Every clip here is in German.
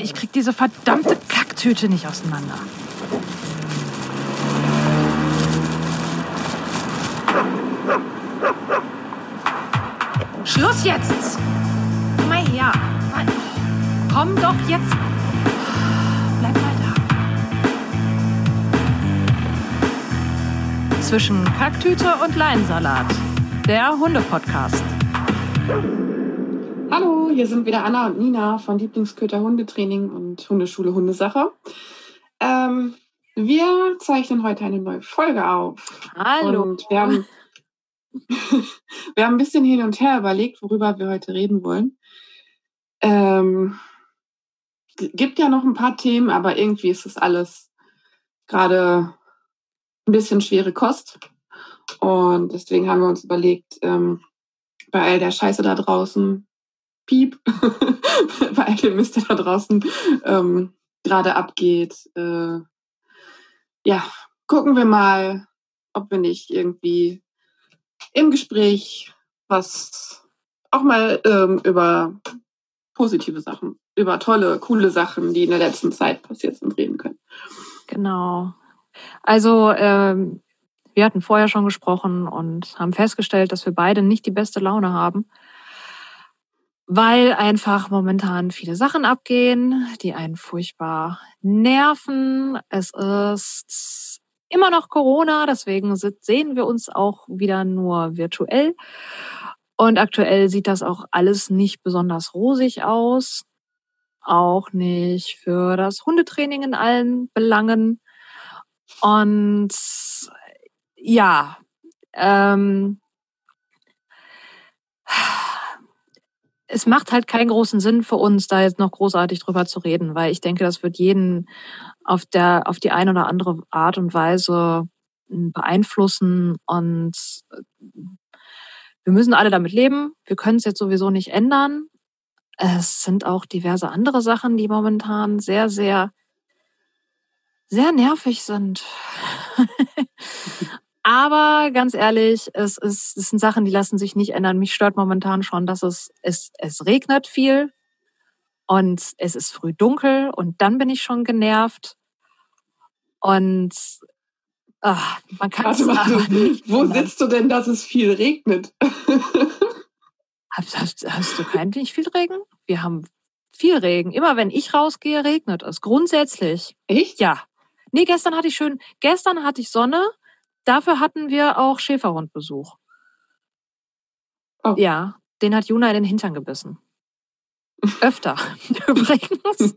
ich krieg diese verdammte Kacktüte nicht auseinander. Schluss jetzt! Komm mal her. Komm doch jetzt. Bleib mal da. Zwischen Kacktüte und Leinsalat. Der Hunde-Podcast. Hier sind wieder Anna und Nina von Lieblingsköter Hundetraining und Hundeschule Hundesache. Ähm, wir zeichnen heute eine neue Folge auf. Hallo. Und wir haben, wir haben ein bisschen hin und her überlegt, worüber wir heute reden wollen. Ähm, gibt ja noch ein paar Themen, aber irgendwie ist es alles gerade ein bisschen schwere Kost. Und deswegen haben wir uns überlegt, ähm, bei all der Scheiße da draußen, Piep, bei all dem Mist, der da draußen ähm, gerade abgeht, äh, ja, gucken wir mal, ob wir nicht irgendwie im Gespräch was auch mal ähm, über positive Sachen, über tolle, coole Sachen, die in der letzten Zeit passiert sind, reden können. Genau. Also ähm, wir hatten vorher schon gesprochen und haben festgestellt, dass wir beide nicht die beste Laune haben, weil einfach momentan viele Sachen abgehen, die einen furchtbar nerven. Es ist immer noch Corona, deswegen sehen wir uns auch wieder nur virtuell. Und aktuell sieht das auch alles nicht besonders rosig aus. Auch nicht für das Hundetraining in allen Belangen. Und ja, ähm, es macht halt keinen großen Sinn für uns, da jetzt noch großartig drüber zu reden, weil ich denke, das wird jeden auf der, auf die eine oder andere Art und Weise beeinflussen und wir müssen alle damit leben. Wir können es jetzt sowieso nicht ändern. Es sind auch diverse andere Sachen, die momentan sehr, sehr, sehr nervig sind. Aber ganz ehrlich, es, ist, es sind Sachen, die lassen sich nicht ändern. Mich stört momentan schon, dass es, es, es regnet viel und es ist früh dunkel und dann bin ich schon genervt. Und Ach, man kann es aber nicht. Wo ändern. sitzt du denn, dass es viel regnet? hast, hast, hast du keinen nicht viel Regen? Wir haben viel Regen. Immer wenn ich rausgehe, regnet es. Grundsätzlich. Echt? Ja. Nee, gestern hatte ich schön, gestern hatte ich Sonne. Dafür hatten wir auch Schäferhundbesuch. Oh. Ja, den hat Juna in den Hintern gebissen. Öfter. Übrigens.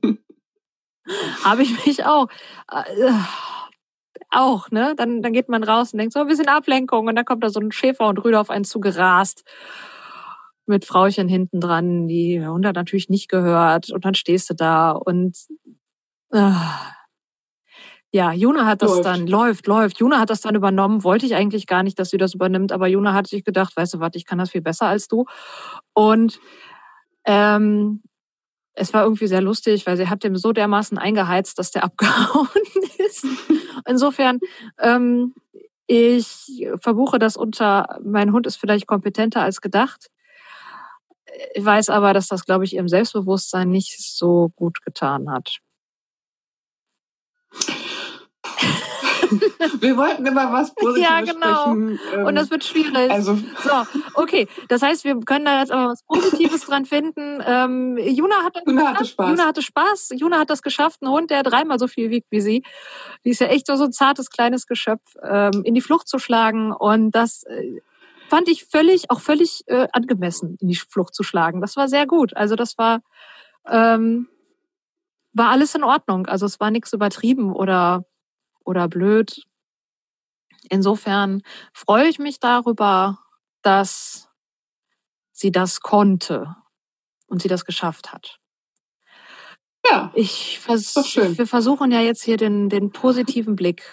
Habe ich mich auch. Äh, auch, ne? Dann, dann geht man raus und denkt so ein bisschen Ablenkung und dann kommt da so ein Schäfer und auf einen zugerast mit Frauchen hinten dran, die Hund hat natürlich nicht gehört und dann stehst du da und äh, ja, Juna hat das läuft. dann, läuft, läuft. Juna hat das dann übernommen. Wollte ich eigentlich gar nicht, dass sie das übernimmt, aber Juna hat sich gedacht, weißt du was, ich kann das viel besser als du. Und ähm, es war irgendwie sehr lustig, weil sie hat dem so dermaßen eingeheizt, dass der abgehauen ist. Insofern, ähm, ich verbuche das unter, mein Hund ist vielleicht kompetenter als gedacht. Ich weiß aber, dass das, glaube ich, ihrem Selbstbewusstsein nicht so gut getan hat. Wir wollten immer was Positives Ja, genau. Sprechen. Ähm, Und das wird schwierig. Also. So, okay. Das heißt, wir können da jetzt aber was Positives dran finden. Ähm, Juna, hat Juna hatte Spaß. Juna hatte Spaß. Juna hat das geschafft, einen Hund, der dreimal so viel wiegt wie sie. Die ist ja echt so, so ein zartes, kleines Geschöpf, ähm, in die Flucht zu schlagen. Und das äh, fand ich völlig, auch völlig äh, angemessen, in die Flucht zu schlagen. Das war sehr gut. Also das war, ähm, war alles in Ordnung. Also es war nichts übertrieben oder oder blöd. Insofern freue ich mich darüber, dass sie das konnte und sie das geschafft hat. Ja. Ich vers wir versuchen ja jetzt hier den, den positiven Blick.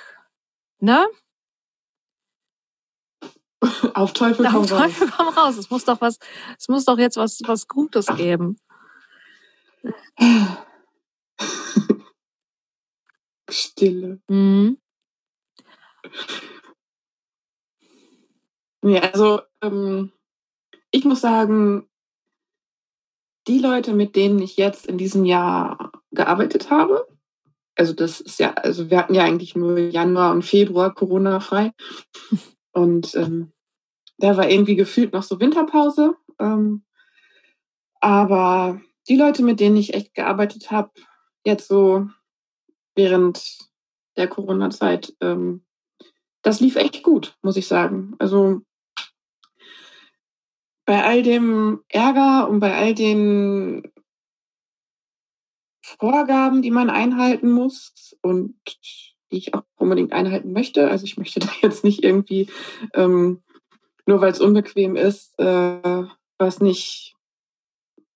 Ne? Auf Teufel komm Auf Teufel komm raus. Es muss doch was, es muss doch jetzt was, was Gutes geben. Stille. Mhm. Nee, also ähm, ich muss sagen, die Leute, mit denen ich jetzt in diesem Jahr gearbeitet habe. Also das ist ja, also wir hatten ja eigentlich nur Januar und Februar Corona frei. Und ähm, da war irgendwie gefühlt noch so Winterpause. Ähm, aber die Leute, mit denen ich echt gearbeitet habe, jetzt so während der Corona-Zeit, ähm, das lief echt gut, muss ich sagen. Also bei all dem Ärger und bei all den Vorgaben, die man einhalten muss und die ich auch unbedingt einhalten möchte. Also ich möchte da jetzt nicht irgendwie, ähm, nur weil es unbequem ist, äh, was nicht,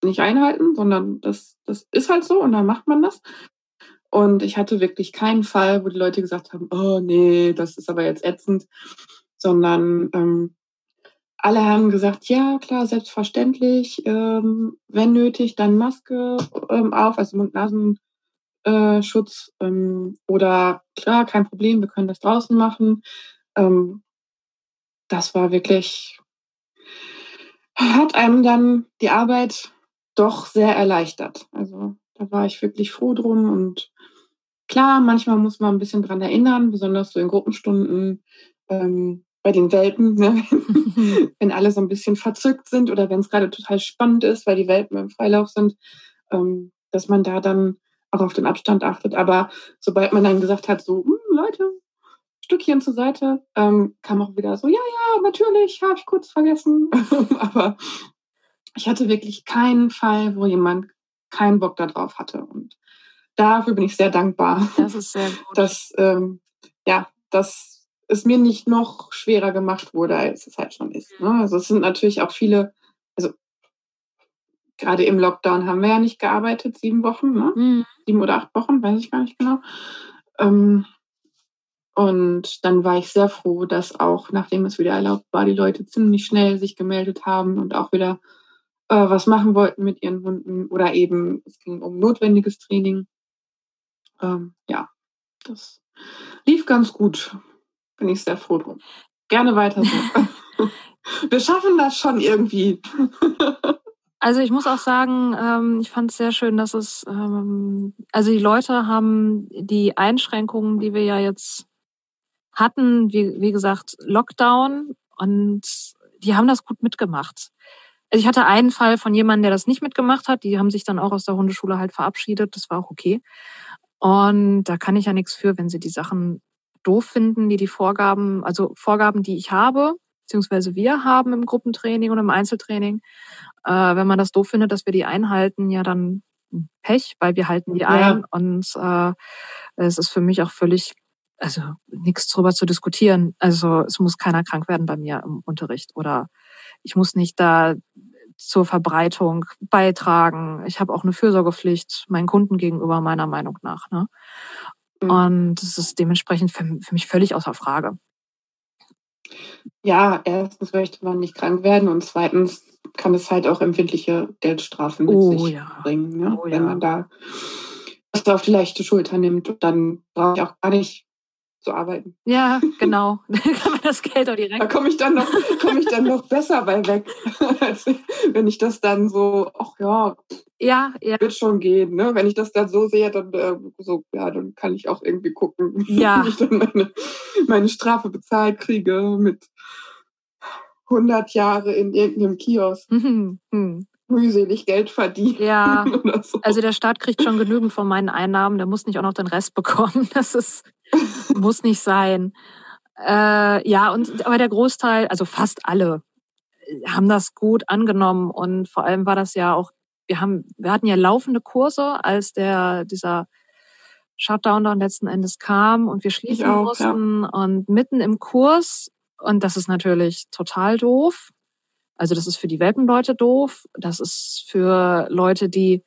nicht einhalten, sondern das, das ist halt so und dann macht man das. Und ich hatte wirklich keinen Fall, wo die Leute gesagt haben, oh nee, das ist aber jetzt ätzend, sondern ähm, alle haben gesagt, ja, klar, selbstverständlich. Ähm, wenn nötig, dann Maske ähm, auf, also Mund-Nasen-Schutz. Äh, ähm, oder klar, kein Problem, wir können das draußen machen. Ähm, das war wirklich, hat einem dann die Arbeit doch sehr erleichtert. Also da war ich wirklich froh drum und klar, manchmal muss man ein bisschen dran erinnern, besonders so in Gruppenstunden. Ähm, bei den Welpen, ne? wenn alle so ein bisschen verzückt sind oder wenn es gerade total spannend ist, weil die Welpen im Freilauf sind, ähm, dass man da dann auch auf den Abstand achtet. Aber sobald man dann gesagt hat, so, hm, Leute, Stückchen zur Seite, ähm, kam auch wieder so, ja, ja, natürlich, habe ich kurz vergessen. Aber ich hatte wirklich keinen Fall, wo jemand keinen Bock darauf hatte. Und dafür bin ich sehr dankbar. Das ist sehr gut. Dass, ähm, ja, dass es mir nicht noch schwerer gemacht wurde, als es halt schon ist. Ne? Also es sind natürlich auch viele, also gerade im Lockdown haben wir ja nicht gearbeitet, sieben Wochen, ne? Mhm. sieben oder acht Wochen, weiß ich gar nicht genau. Ähm, und dann war ich sehr froh, dass auch, nachdem es wieder erlaubt war, die Leute ziemlich schnell sich gemeldet haben und auch wieder äh, was machen wollten mit ihren Hunden oder eben es ging um notwendiges Training. Ähm, ja, das lief ganz gut bin ich sehr froh drum. Gerne weiter so. Wir schaffen das schon irgendwie. Also ich muss auch sagen, ähm, ich fand es sehr schön, dass es, ähm, also die Leute haben die Einschränkungen, die wir ja jetzt hatten, wie, wie gesagt, Lockdown und die haben das gut mitgemacht. Also ich hatte einen Fall von jemandem, der das nicht mitgemacht hat. Die haben sich dann auch aus der Hundeschule halt verabschiedet. Das war auch okay. Und da kann ich ja nichts für, wenn sie die Sachen doof finden, die die Vorgaben, also Vorgaben, die ich habe, beziehungsweise wir haben im Gruppentraining und im Einzeltraining, äh, wenn man das doof findet, dass wir die einhalten, ja dann Pech, weil wir halten die ein. Und äh, es ist für mich auch völlig, also nichts drüber zu diskutieren. Also es muss keiner krank werden bei mir im Unterricht oder ich muss nicht da zur Verbreitung beitragen. Ich habe auch eine Fürsorgepflicht meinen Kunden gegenüber meiner Meinung nach. Ne? Mhm. Und das ist dementsprechend für, für mich völlig außer Frage. Ja, erstens möchte man nicht krank werden und zweitens kann es halt auch empfindliche Geldstrafen mit oh, sich ja. bringen, ne? oh, wenn ja. man da was auf die leichte Schulter nimmt. Dann brauche ich auch gar nicht zu arbeiten. Ja, genau. Dann kann man das Geld auch direkt. Da komme ich dann noch, komme ich dann noch besser bei weg, als wenn ich das dann so, ach ja, ja, ja, wird schon gehen. Ne? Wenn ich das dann so sehe, dann äh, so, ja, dann kann ich auch irgendwie gucken, ja. wie ich dann meine, meine Strafe bezahlt kriege mit 100 Jahre in irgendeinem Kiosk. Mhm. Mhm mühselig Geld verdienen. Ja, so. also der Staat kriegt schon genügend von meinen Einnahmen, der muss nicht auch noch den Rest bekommen. Das ist muss nicht sein. Äh, ja, und aber der Großteil, also fast alle, haben das gut angenommen und vor allem war das ja auch, wir haben, wir hatten ja laufende Kurse, als der dieser Shutdown dann letzten Endes kam und wir schließen auch, mussten ja. und mitten im Kurs und das ist natürlich total doof. Also das ist für die Welpenleute doof. Das ist für Leute, die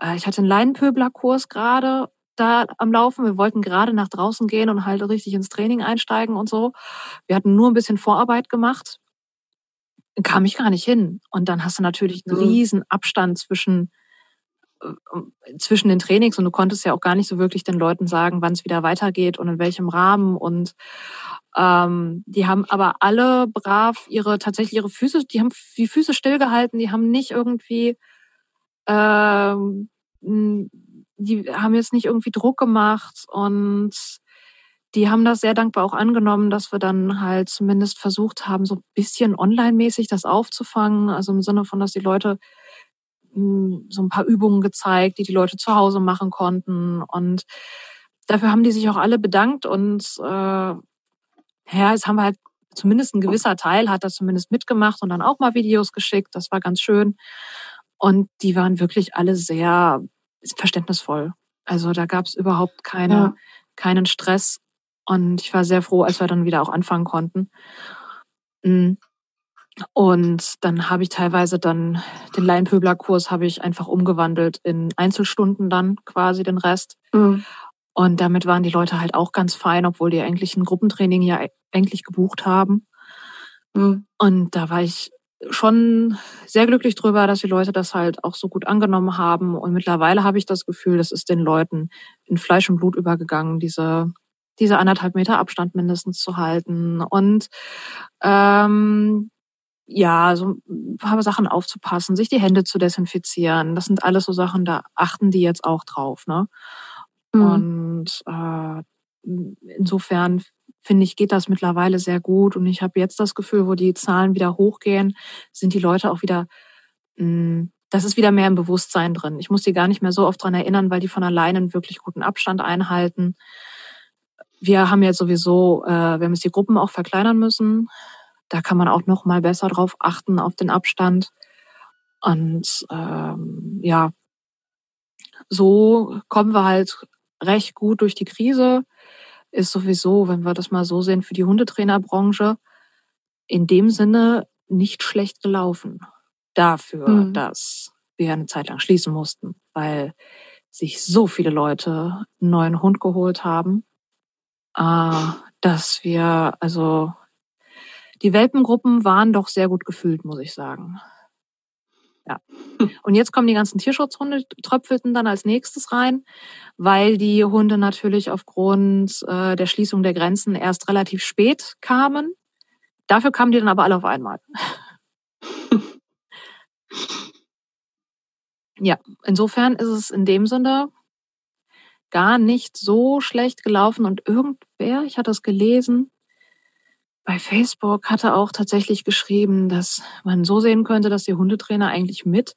äh, ich hatte einen Leinenpöbler-Kurs gerade da am Laufen. Wir wollten gerade nach draußen gehen und halt richtig ins Training einsteigen und so. Wir hatten nur ein bisschen Vorarbeit gemacht. Kam ich gar nicht hin. Und dann hast du natürlich einen mhm. riesen Abstand zwischen äh, zwischen den Trainings und du konntest ja auch gar nicht so wirklich den Leuten sagen, wann es wieder weitergeht und in welchem Rahmen und ähm, die haben aber alle brav ihre tatsächlich ihre Füße, die haben die Füße stillgehalten, die haben nicht irgendwie ähm, die haben jetzt nicht irgendwie Druck gemacht und die haben das sehr dankbar auch angenommen, dass wir dann halt zumindest versucht haben, so ein bisschen online-mäßig das aufzufangen. Also im Sinne von, dass die Leute hm, so ein paar Übungen gezeigt, die die Leute zu Hause machen konnten. Und dafür haben die sich auch alle bedankt. Und äh, ja, es haben wir halt zumindest ein gewisser Teil hat das zumindest mitgemacht und dann auch mal Videos geschickt. Das war ganz schön. Und die waren wirklich alle sehr verständnisvoll. Also da gab es überhaupt keine, ja. keinen Stress. Und ich war sehr froh, als wir dann wieder auch anfangen konnten. Hm. Und dann habe ich teilweise dann den Laienpöbler-Kurs habe ich einfach umgewandelt in Einzelstunden dann quasi den Rest. Mhm. Und damit waren die Leute halt auch ganz fein, obwohl die eigentlich ein Gruppentraining ja eigentlich gebucht haben. Mhm. Und da war ich schon sehr glücklich drüber, dass die Leute das halt auch so gut angenommen haben. Und mittlerweile habe ich das Gefühl, das ist den Leuten in Fleisch und Blut übergegangen, diese diese anderthalb Meter Abstand mindestens zu halten und ähm, ja, so ein paar Sachen aufzupassen, sich die Hände zu desinfizieren. Das sind alles so Sachen, da achten die jetzt auch drauf. Ne? Mhm. Und äh, insofern finde ich, geht das mittlerweile sehr gut. Und ich habe jetzt das Gefühl, wo die Zahlen wieder hochgehen, sind die Leute auch wieder, mh, hm, das ist wieder mehr im Bewusstsein drin. Ich muss die gar nicht mehr so oft dran erinnern, weil die von alleine einen wirklich guten Abstand einhalten. Wir haben jetzt sowieso, äh, wir haben jetzt die Gruppen auch verkleinern müssen. Da kann man auch noch mal besser drauf achten, auf den Abstand. Und ähm, ja, so kommen wir halt recht gut durch die Krise. Ist sowieso, wenn wir das mal so sehen, für die Hundetrainerbranche in dem Sinne nicht schlecht gelaufen. Dafür, mhm. dass wir eine Zeit lang schließen mussten, weil sich so viele Leute einen neuen Hund geholt haben, äh, dass wir, also die Welpengruppen waren doch sehr gut gefühlt, muss ich sagen. Ja. Und jetzt kommen die ganzen Tierschutzhunde, tröpfelten dann als nächstes rein, weil die Hunde natürlich aufgrund äh, der Schließung der Grenzen erst relativ spät kamen. Dafür kamen die dann aber alle auf einmal. ja, insofern ist es in dem Sinne gar nicht so schlecht gelaufen und irgendwer, ich hatte es gelesen, bei Facebook hatte auch tatsächlich geschrieben, dass man so sehen könnte, dass die Hundetrainer eigentlich mit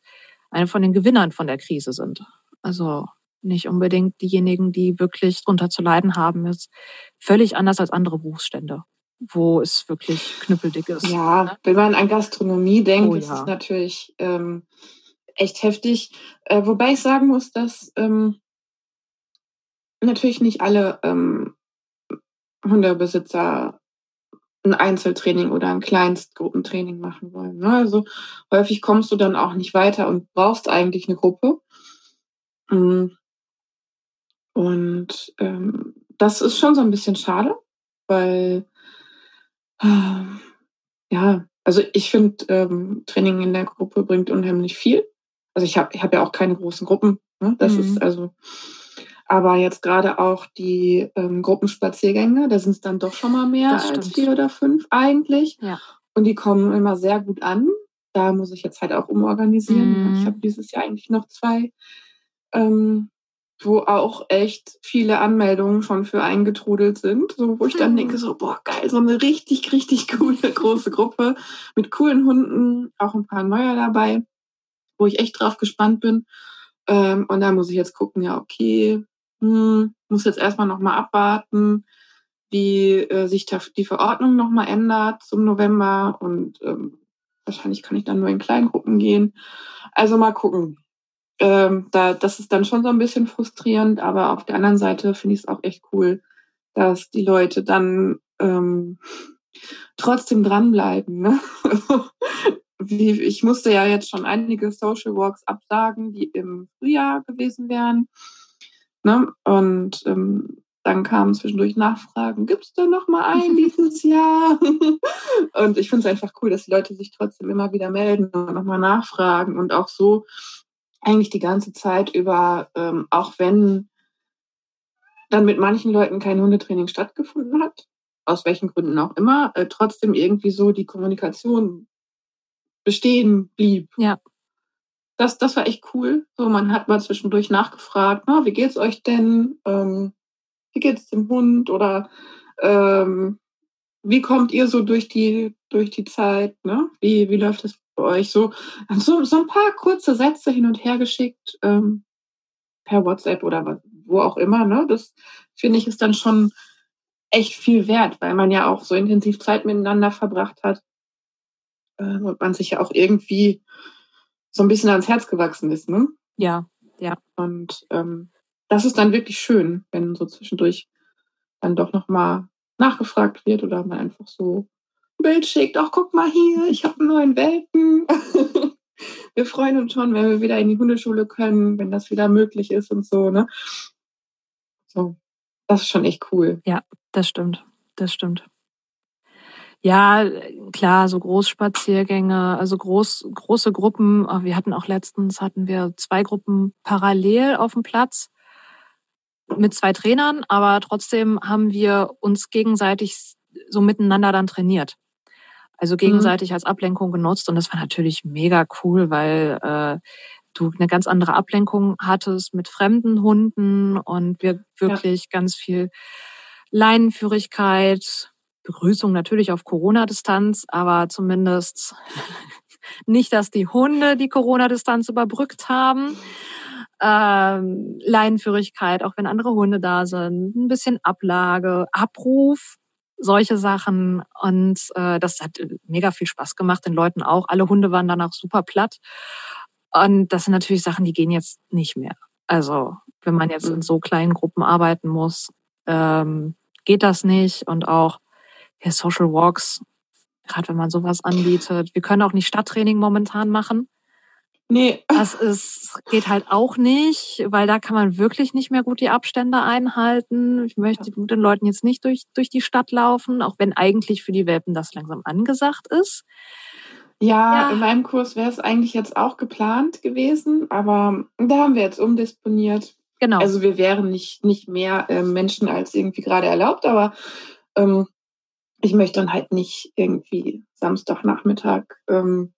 einer von den Gewinnern von der Krise sind. Also nicht unbedingt diejenigen, die wirklich drunter zu leiden haben, ist völlig anders als andere Berufsstände, wo es wirklich knüppeldick ist. Ja, ne? wenn man an Gastronomie denkt, oh, ist ja. es natürlich ähm, echt heftig. Äh, wobei ich sagen muss, dass ähm, natürlich nicht alle ähm, Hundebesitzer ein Einzeltraining oder ein Kleinstgruppentraining machen wollen. Ne? Also häufig kommst du dann auch nicht weiter und brauchst eigentlich eine Gruppe. Mm. Und ähm, das ist schon so ein bisschen schade, weil äh, ja, also ich finde, ähm, Training in der Gruppe bringt unheimlich viel. Also ich habe ich hab ja auch keine großen Gruppen. Ne? Das mhm. ist also aber jetzt gerade auch die ähm, Gruppenspaziergänge, da sind es dann doch schon mal mehr als vier oder fünf eigentlich. Ja. Und die kommen immer sehr gut an. Da muss ich jetzt halt auch umorganisieren. Mhm. Ich habe dieses Jahr eigentlich noch zwei, ähm, wo auch echt viele Anmeldungen schon für eingetrudelt sind. So, wo ich dann mhm. denke, so, boah, geil, so eine richtig, richtig coole große Gruppe mit coolen Hunden, auch ein paar neue dabei, wo ich echt drauf gespannt bin. Ähm, und da muss ich jetzt gucken, ja, okay, hm, muss jetzt erstmal nochmal abwarten, wie äh, sich die Verordnung nochmal ändert zum November und ähm, wahrscheinlich kann ich dann nur in Kleingruppen gehen. Also mal gucken. Ähm, da, das ist dann schon so ein bisschen frustrierend, aber auf der anderen Seite finde ich es auch echt cool, dass die Leute dann ähm, trotzdem dranbleiben. Ne? Ich musste ja jetzt schon einige Social Walks absagen, die im Frühjahr gewesen wären. Ne? Und ähm, dann kamen zwischendurch Nachfragen, gibt es da noch mal einen dieses Jahr? und ich finde es einfach cool, dass die Leute sich trotzdem immer wieder melden und nochmal nachfragen und auch so eigentlich die ganze Zeit über, ähm, auch wenn dann mit manchen Leuten kein Hundetraining stattgefunden hat, aus welchen Gründen auch immer, äh, trotzdem irgendwie so die Kommunikation bestehen blieb. Ja. Das, das war echt cool. So, man hat mal zwischendurch nachgefragt, na, wie geht's euch denn? Ähm, wie geht's dem Hund? Oder ähm, wie kommt ihr so durch die, durch die Zeit? Ne? Wie, wie läuft es bei euch? So, so, so ein paar kurze Sätze hin und her geschickt, ähm, per WhatsApp oder wo auch immer. Ne? Das finde ich ist dann schon echt viel wert, weil man ja auch so intensiv Zeit miteinander verbracht hat äh, und man sich ja auch irgendwie so ein bisschen ans Herz gewachsen ist. Ne? Ja, ja. Und ähm, das ist dann wirklich schön, wenn so zwischendurch dann doch nochmal nachgefragt wird oder man einfach so ein Bild schickt, ach guck mal hier, ich habe einen neuen Welpen. wir freuen uns schon, wenn wir wieder in die Hundeschule können, wenn das wieder möglich ist und so, ne? So, das ist schon echt cool. Ja, das stimmt. Das stimmt. Ja, klar, so Großspaziergänge, also groß, große Gruppen. Wir hatten auch letztens, hatten wir zwei Gruppen parallel auf dem Platz mit zwei Trainern, aber trotzdem haben wir uns gegenseitig so miteinander dann trainiert. Also mhm. gegenseitig mhm. als Ablenkung genutzt und das war natürlich mega cool, weil äh, du eine ganz andere Ablenkung hattest mit fremden Hunden und wir wirklich ja. ganz viel Leinenführigkeit, Begrüßung natürlich auf Corona-Distanz, aber zumindest nicht, dass die Hunde die Corona-Distanz überbrückt haben ähm, Leinenführigkeit, auch wenn andere Hunde da sind, ein bisschen Ablage, Abruf, solche Sachen. Und äh, das hat mega viel Spaß gemacht, den Leuten auch. Alle Hunde waren danach super platt. Und das sind natürlich Sachen, die gehen jetzt nicht mehr. Also wenn man jetzt in mhm. so kleinen Gruppen arbeiten muss, ähm, geht das nicht. Und auch ja, Social Walks, gerade wenn man sowas anbietet. Wir können auch nicht Stadttraining momentan machen. Nee. Das ist, geht halt auch nicht, weil da kann man wirklich nicht mehr gut die Abstände einhalten. Ich möchte den Leuten jetzt nicht durch, durch die Stadt laufen, auch wenn eigentlich für die Welpen das langsam angesagt ist. Ja, ja. in meinem Kurs wäre es eigentlich jetzt auch geplant gewesen, aber da haben wir jetzt umdisponiert. Genau. Also wir wären nicht, nicht mehr äh, Menschen als irgendwie gerade erlaubt, aber ähm, ich möchte dann halt nicht irgendwie Samstagnachmittag ähm,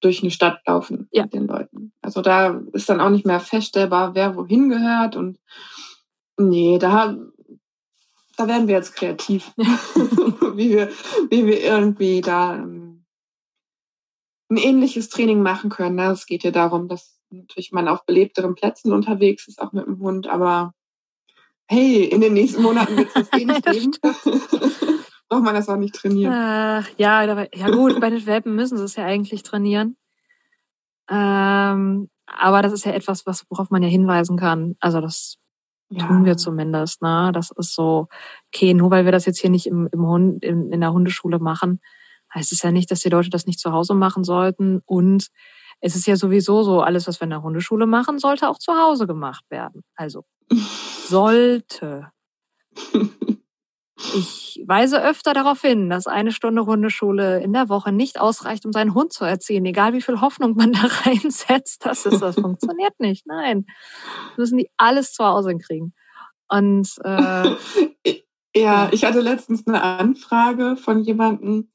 durch eine Stadt laufen ja. mit den Leuten. Also da ist dann auch nicht mehr feststellbar, wer wohin gehört und nee, da, da werden wir jetzt kreativ, wie, wir, wie wir irgendwie da ähm, ein ähnliches Training machen können. Ne? Es geht ja darum, dass natürlich man auf belebteren Plätzen unterwegs ist, auch mit dem Hund, aber hey, in den nächsten Monaten wird es das eh nicht geben. Braucht man das auch nicht trainieren. Äh, ja, ja gut, bei den Welpen müssen sie es ja eigentlich trainieren. Ähm, aber das ist ja etwas, was, worauf man ja hinweisen kann. Also das ja. tun wir zumindest. Ne? Das ist so, okay, nur weil wir das jetzt hier nicht im, im Hund, in, in der Hundeschule machen, heißt es ja nicht, dass die Leute das nicht zu Hause machen sollten. Und es ist ja sowieso so, alles, was wir in der Hundeschule machen, sollte auch zu Hause gemacht werden. Also sollte. Ich weise öfter darauf hin, dass eine Stunde Hundeschule in der Woche nicht ausreicht, um seinen Hund zu erziehen, egal wie viel Hoffnung man da reinsetzt. Das ist, das funktioniert nicht. Nein, müssen die alles zu Hause kriegen. Und äh, ja, ich hatte letztens eine Anfrage von jemandem,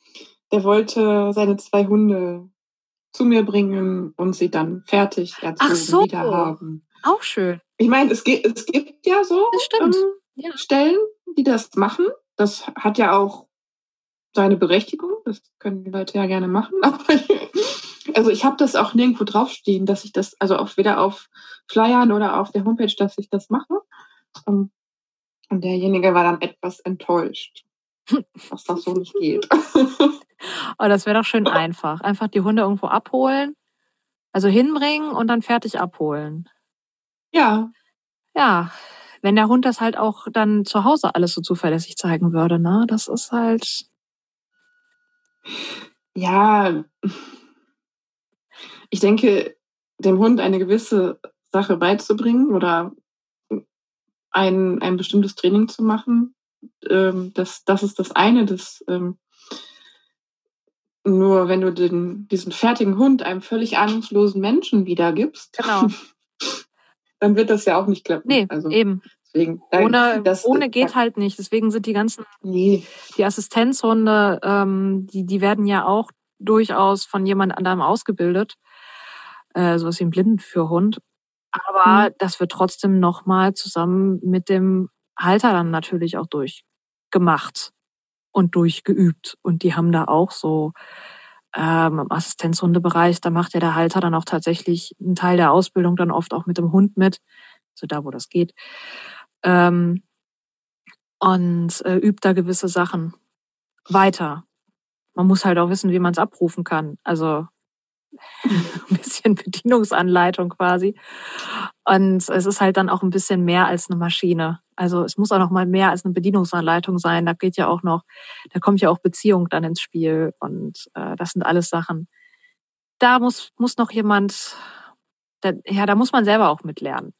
der wollte seine zwei Hunde zu mir bringen und sie dann fertig erzogen so. wieder haben. Auch schön. Ich meine, es, es gibt ja so ähm, ja. Stellen, die das machen. Das hat ja auch seine Berechtigung. Das können die Leute ja gerne machen. also ich habe das auch nirgendwo draufstehen, dass ich das, also auch weder auf Flyern oder auf der Homepage, dass ich das mache. Ähm, und derjenige war dann etwas enttäuscht, dass das so nicht geht. oh, das wäre doch schön einfach. Einfach die Hunde irgendwo abholen, also hinbringen und dann fertig abholen. Ja. Ja, wenn der Hund das halt auch dann zu Hause alles so zuverlässig zeigen würde, ne? Das ist halt. Ja, ich denke, dem Hund eine gewisse Sache beizubringen oder ein, ein bestimmtes Training zu machen, ähm, das, das ist das eine. Das, ähm, nur wenn du den, diesen fertigen Hund einem völlig ahnungslosen Menschen wiedergibst, genau. dann wird das ja auch nicht klappen. Nee, also eben. Deswegen, ohne, das, ohne geht halt nicht. Deswegen sind die ganzen, nee. die Assistenzhunde, ähm, die, die werden ja auch durchaus von jemand anderem ausgebildet. äh, sowas wie ein Blindenführhund. Aber mhm. das wird trotzdem nochmal zusammen mit dem Halter dann natürlich auch durchgemacht und durchgeübt. Und die haben da auch so ähm, im Assistenzhundebereich, da macht ja der Halter dann auch tatsächlich einen Teil der Ausbildung dann oft auch mit dem Hund mit, so da, wo das geht. Ähm, und äh, übt da gewisse Sachen weiter. Man muss halt auch wissen, wie man es abrufen kann. Also ein bisschen Bedienungsanleitung quasi. Und es ist halt dann auch ein bisschen mehr als eine Maschine. Also es muss auch noch mal mehr als eine Bedienungsanleitung sein. Da geht ja auch noch, da kommt ja auch Beziehung dann ins Spiel und äh, das sind alles Sachen. Da muss muss noch jemand, da, ja, da muss man selber auch mitlernen.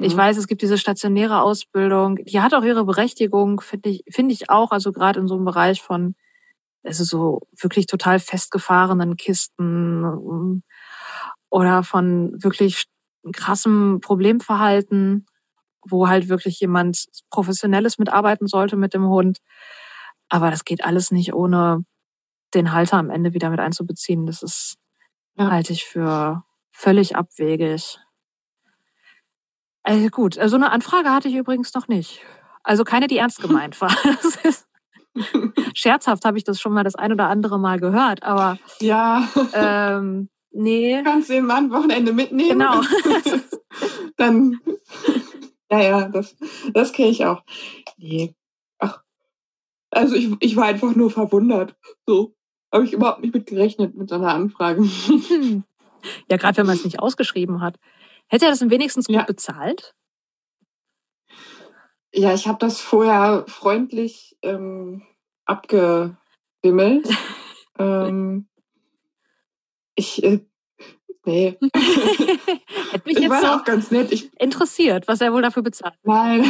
Ich mhm. weiß, es gibt diese stationäre Ausbildung, die hat auch ihre Berechtigung, finde ich, finde ich auch. Also gerade in so einem Bereich von also so wirklich total festgefahrenen Kisten ähm, oder von wirklich krassem Problemverhalten, wo halt wirklich jemand Professionelles mitarbeiten sollte mit dem Hund. Aber das geht alles nicht ohne den Halter am Ende wieder mit einzubeziehen. Das ist, ja. halte ich für völlig abwegig. Also gut, so also eine Anfrage hatte ich übrigens noch nicht. Also keine, die ernst gemeint war. Das ist, Scherzhaft habe ich das schon mal das ein oder andere Mal gehört, aber ja. Ähm, nee. Kannst du den Mann Wochenende mitnehmen? Genau. Dann, ja, ja, das, das kenne ich auch. Nee. Ach, also ich, ich war einfach nur verwundert. So. Habe ich überhaupt nicht mit gerechnet mit so einer Anfrage. Ja, gerade wenn man es nicht ausgeschrieben hat. Hätte er das denn wenigstens gut ja. bezahlt? Ja, ich habe das vorher freundlich ähm, abgewimmelt. ähm, ich, äh, nee. Hätte mich jetzt war auch ganz nett. Ich, interessiert, was er wohl dafür bezahlt. Nein.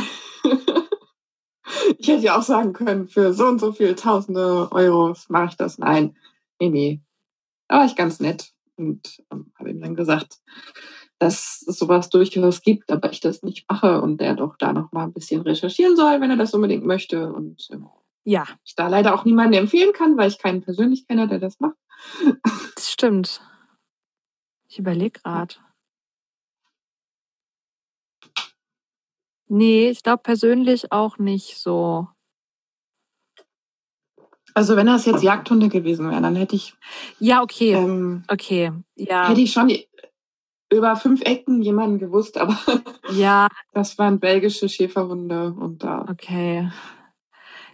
ich hätte ja auch sagen können, für so und so viele tausende Euros mache ich das. Nein, nee, nee. Aber ich ganz nett und ähm, habe ihm dann gesagt, dass es sowas durchaus gibt, aber ich das nicht mache und der doch da noch mal ein bisschen recherchieren soll, wenn er das unbedingt möchte. Und ähm, ja. ich da leider auch niemanden empfehlen kann, weil ich keinen persönlich kenne, der das macht. Das stimmt. Ich überlege gerade. Nee, ich glaube persönlich auch nicht so. Also wenn das jetzt Jagdhunde gewesen wären, dann hätte ich. Ja, okay. Ähm, okay. Ja. Hätte ich schon über fünf Ecken jemanden gewusst, aber ja, das waren belgische Schäferhunde und da. Okay.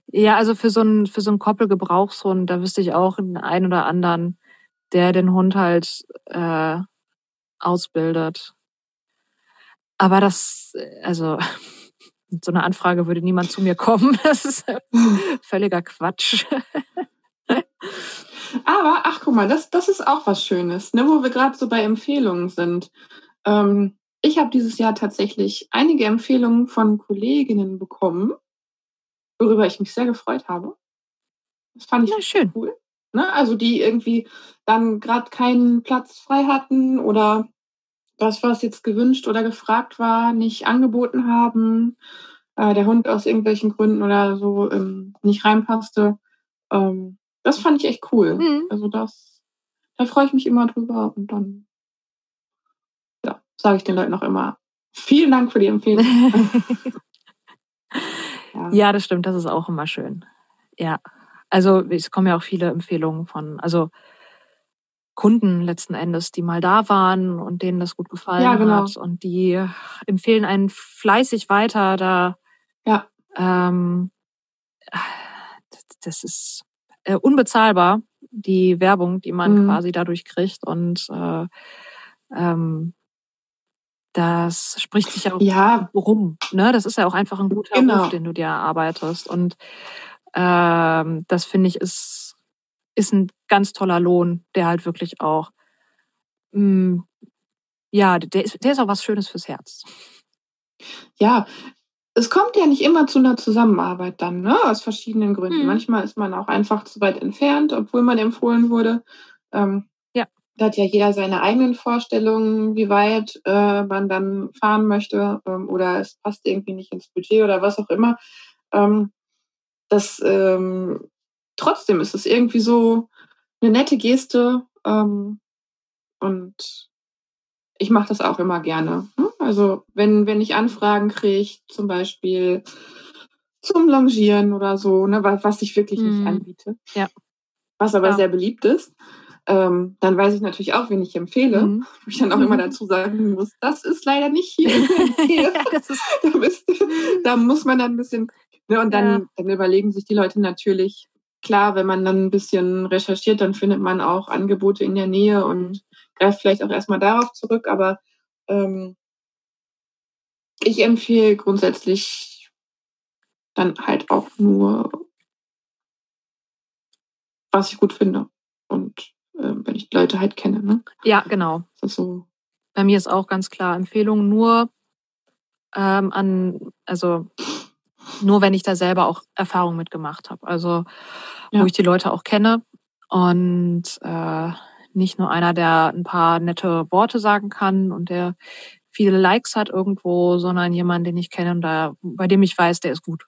Ja, also für so einen für so einen Koppelgebrauchshund, da wüsste ich auch einen oder anderen, der den Hund halt äh, ausbildet. Aber das, also mit so einer Anfrage würde niemand zu mir kommen. Das ist völliger Quatsch. Aber, ach guck mal, das, das ist auch was Schönes, ne, wo wir gerade so bei Empfehlungen sind. Ähm, ich habe dieses Jahr tatsächlich einige Empfehlungen von Kolleginnen bekommen, worüber ich mich sehr gefreut habe. Das fand ich ja, schön. cool. Ne? Also die irgendwie dann gerade keinen Platz frei hatten oder das, was jetzt gewünscht oder gefragt war, nicht angeboten haben, äh, der Hund aus irgendwelchen Gründen oder so ähm, nicht reinpasste. Ähm, das fand ich echt cool. Mhm. Also das, da freue ich mich immer drüber und dann, ja, sage ich den Leuten auch immer, vielen Dank für die Empfehlung. ja. ja, das stimmt, das ist auch immer schön. Ja, also es kommen ja auch viele Empfehlungen von, also Kunden letzten Endes, die mal da waren und denen das gut gefallen ja, genau. hat und die empfehlen einen fleißig weiter. Da, ja. Ähm, das ist äh, unbezahlbar, die Werbung, die man mhm. quasi dadurch kriegt. Und äh, ähm, das spricht sich ja auch ja. rum. Ne? Das ist ja auch einfach ein guter genau. Ruf, den du dir erarbeitest. Und ähm, das finde ich ist, ist ein ganz toller Lohn, der halt wirklich auch, mh, mm, ja, der ist, der ist auch was Schönes fürs Herz. Ja, es kommt ja nicht immer zu einer Zusammenarbeit dann, ne? aus verschiedenen Gründen. Mhm. Manchmal ist man auch einfach zu weit entfernt, obwohl man empfohlen wurde. Ähm. Da hat ja jeder seine eigenen Vorstellungen, wie weit äh, man dann fahren möchte ähm, oder es passt irgendwie nicht ins Budget oder was auch immer. Ähm, das, ähm, trotzdem ist es irgendwie so eine nette Geste, ähm, und ich mache das auch immer gerne. Ne? Also wenn, wenn ich Anfragen kriege, zum Beispiel zum Longieren oder so, ne, was ich wirklich nicht Mhm. anbiete, Ja. was aber Ja. sehr beliebt ist, ähm, dann weiß ich natürlich auch, wen ich empfehle. Mhm. Wo ich dann auch immer dazu sagen muss, das ist leider nicht hier. ja, da, bist, da muss man dann ein bisschen, ne, und dann, Ja. dann überlegen sich die Leute natürlich, klar, wenn man dann ein bisschen recherchiert, dann findet man auch Angebote in der Nähe und Mhm. greift vielleicht auch erstmal darauf zurück, aber ähm, ich empfehle grundsätzlich dann halt auch nur, was ich gut finde. Und wenn ich Leute halt kenne, ne? ja, genau. Das ist so. Bei mir ist auch ganz klar Empfehlung nur ähm, an, also nur wenn ich da selber auch Erfahrung mitgemacht habe. Also Ja. wo ich die Leute auch kenne und äh, nicht nur einer, der ein paar nette Worte sagen kann und der viele Likes hat irgendwo, sondern jemand, den ich kenne und da, bei dem ich weiß, der ist gut.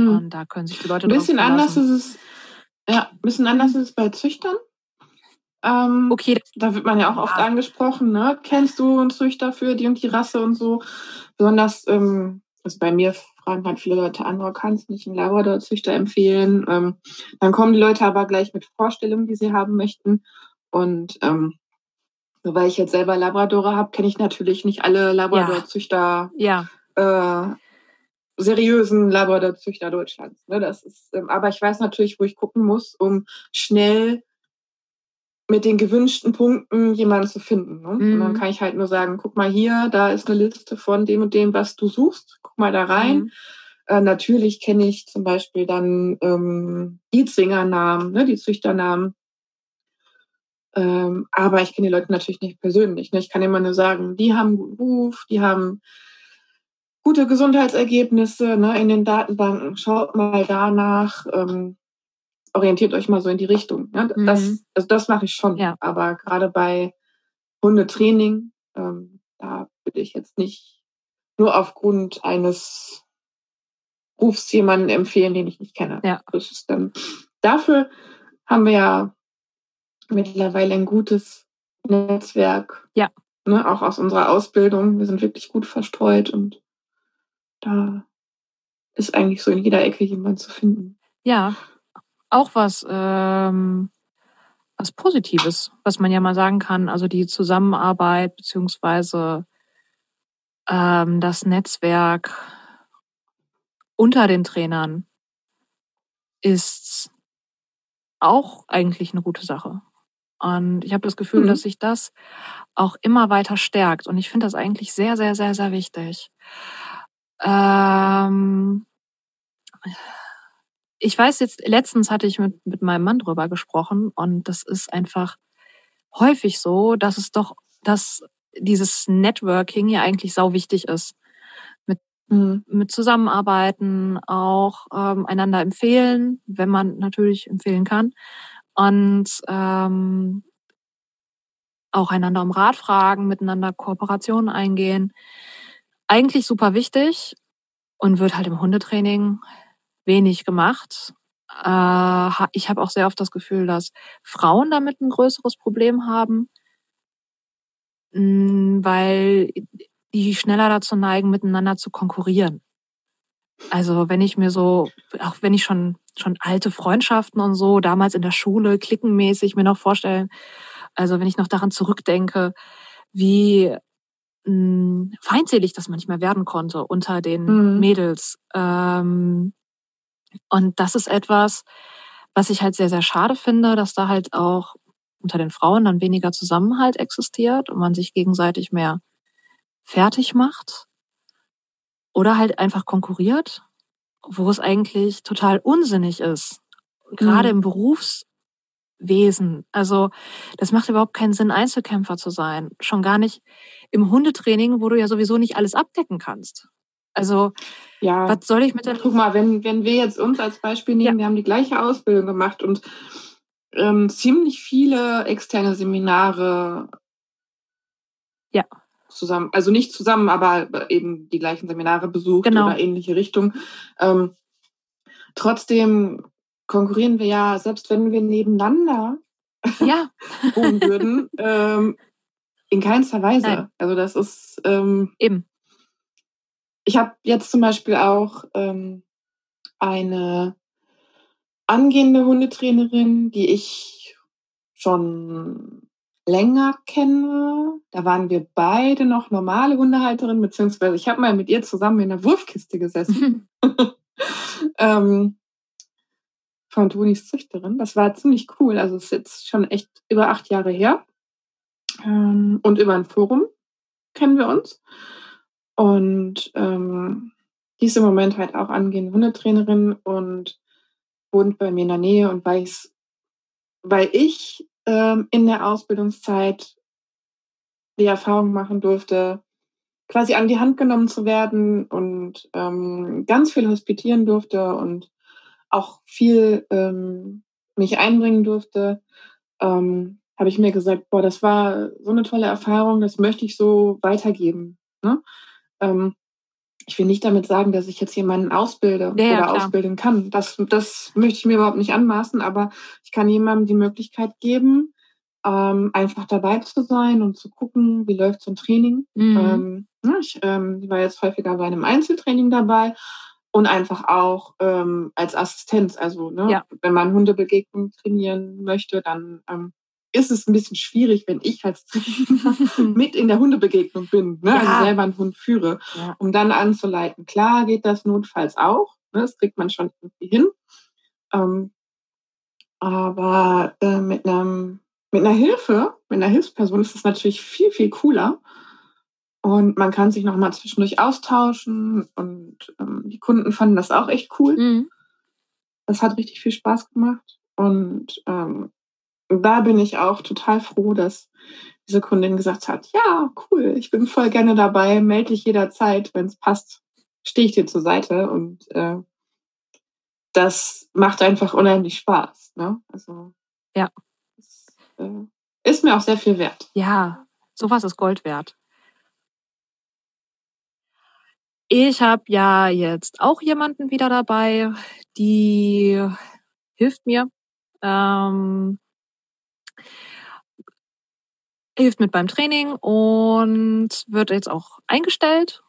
Hm. Und da können sich die Leute Ein bisschen anders ist es, ja, ein bisschen anders ist es bei Züchtern. Ähm, Okay, Da wird man ja auch oft Ja. angesprochen, ne? Kennst du einen Züchter für die und die Rasse und so? Besonders, ähm, also bei mir fragen halt viele Leute an, oh, kannst du nicht einen Labrador-Züchter empfehlen? Ähm, dann kommen die Leute aber gleich mit Vorstellungen, die sie haben möchten. Und ähm, nur weil ich jetzt selber Labradore habe, kenne ich natürlich nicht alle Labrador-Züchter ja, äh, seriösen Labrador-Züchter Deutschlands. Ne? Das ist, ähm, aber ich weiß natürlich, wo ich gucken muss, um schnell mit den gewünschten Punkten jemanden zu finden. Ne? Und dann Mhm. kann ich halt nur sagen, guck mal hier, da ist eine Liste von dem und dem, was du suchst. Guck mal da rein. Mhm. Äh, natürlich kenne ich zum Beispiel dann ähm, Eatsinger-Namen, ne? die Züchternamen. Ähm, aber ich kenne die Leute natürlich nicht persönlich. Ne? Ich kann immer nur sagen, die haben einen guten Ruf, die haben gute Gesundheitsergebnisse ne, in den Datenbanken. Schaut mal danach. Ähm, orientiert euch mal so in die Richtung. Ne? Das, Mhm. also das mache ich schon. Ja. Aber gerade bei Hundetraining, ähm, da würde ich jetzt nicht nur aufgrund eines Rufs jemanden empfehlen, den ich nicht kenne. Ja. Das ist dann, dafür haben wir ja mittlerweile ein gutes Netzwerk. Ja. Ne, auch aus unserer Ausbildung. Wir sind wirklich gut verstreut und da ist eigentlich so in jeder Ecke jemand zu finden. Ja, auch was, ähm, was Positives, was man ja mal sagen kann. Also die Zusammenarbeit beziehungsweise ähm, das Netzwerk unter den Trainern ist auch eigentlich eine gute Sache. Und ich habe das Gefühl, Mhm. dass sich das auch immer weiter stärkt. Und ich finde das eigentlich sehr, sehr, sehr, sehr wichtig. Ähm, ich weiß jetzt, letztens hatte ich mit, mit meinem Mann drüber gesprochen und das ist einfach häufig so, dass es doch, dass dieses Networking ja eigentlich sau wichtig ist. Mhm. Mit Zusammenarbeiten, auch ähm, einander empfehlen, wenn man natürlich empfehlen kann. Und ähm, auch einander um Rat fragen, miteinander Kooperationen eingehen. Eigentlich super wichtig und wird halt im Hundetraining wenig gemacht. Äh, ich habe auch sehr oft das Gefühl, dass Frauen damit ein größeres Problem haben, mh, weil die schneller dazu neigen, miteinander zu konkurrieren. Also wenn ich mir so, auch wenn ich schon schon alte Freundschaften und so damals in der Schule klickenmäßig mir noch vorstellen, also wenn ich noch daran zurückdenke, wie mh, feindselig das manchmal werden konnte unter den Mhm. Mädels. Ähm, und das ist etwas, was ich halt sehr, sehr schade finde, dass da halt auch unter den Frauen dann weniger Zusammenhalt existiert und man sich gegenseitig mehr fertig macht oder halt einfach konkurriert, wo es eigentlich total unsinnig ist. Gerade Mhm. im Berufswesen. Also das macht überhaupt keinen Sinn, Einzelkämpfer zu sein. Schon gar nicht im Hundetraining, wo du ja sowieso nicht alles abdecken kannst. Also Ja. was soll ich mit den... Guck mal, wenn, wenn wir jetzt uns als Beispiel nehmen, wir haben die gleiche Ausbildung gemacht und ähm, ziemlich viele externe Seminare Ja. zusammen, also nicht zusammen, aber eben die gleichen Seminare besucht Genau. oder ähnliche Richtung. Ähm, trotzdem konkurrieren wir ja, selbst wenn wir nebeneinander ja. ruhen würden. Ähm, in keinster Weise. Nein. Also das ist ähm, eben. Ich habe jetzt zum Beispiel auch ähm, eine angehende Hundetrainerin, die ich schon länger kenne. Da waren wir beide noch normale Hundehalterinnen, beziehungsweise ich habe mal mit ihr zusammen in der Wurfkiste gesessen. ähm, von Tonis Züchterin. Das war ziemlich cool. Also es ist jetzt schon echt über acht Jahre her. Ähm, und über ein Forum kennen wir uns. Und ähm, die ist im Moment halt auch angehende Hundetrainerin und wohnt bei mir in der Nähe und weiß, weil ich ähm, in der Ausbildungszeit die Erfahrung machen durfte, quasi an die Hand genommen zu werden und ähm, ganz viel hospitieren durfte und auch viel ähm, mich einbringen durfte, ähm, habe ich mir gesagt, boah, das war so eine tolle Erfahrung, das möchte ich so weitergeben. Ne? Ähm, ich will nicht damit sagen, dass ich jetzt jemanden ausbilde ja, oder ja, ausbilden kann. Das, das möchte ich mir überhaupt nicht anmaßen, aber ich kann jemandem die Möglichkeit geben, ähm, einfach dabei zu sein und zu gucken, wie läuft so ein Training. Mhm. Ähm, ja, ich ähm, war jetzt häufiger bei einem Einzeltraining dabei und einfach auch ähm, als Assistenz. Also ne, ja. wenn man Hundebegegnung trainieren möchte, dann ähm, ist es ein bisschen schwierig, wenn ich als Trainer mit in der Hundebegegnung bin, ne? Also ja. also selber einen Hund führe, ja. um dann anzuleiten. Klar geht das notfalls auch, ne? das kriegt man schon irgendwie hin. Ähm, aber äh, mit, einem, mit einer Hilfe, mit einer Hilfsperson ist es natürlich viel, viel cooler. Und man kann sich nochmal zwischendurch austauschen und ähm, die Kunden fanden das auch echt cool. Mhm. Das hat richtig viel Spaß gemacht. Und ähm, da bin ich auch total froh, dass diese Kundin gesagt hat, ja, cool, ich bin voll gerne dabei, melde dich jederzeit, wenn es passt, stehe ich dir zur Seite und äh, das macht einfach unheimlich Spaß. Ne? Also ja, das, äh, ist mir auch sehr viel wert. Ja, sowas ist Gold wert. Ich habe ja jetzt auch jemanden wieder dabei, die hilft mir. Ähm, hilft mit beim Training und wird jetzt auch eingestellt.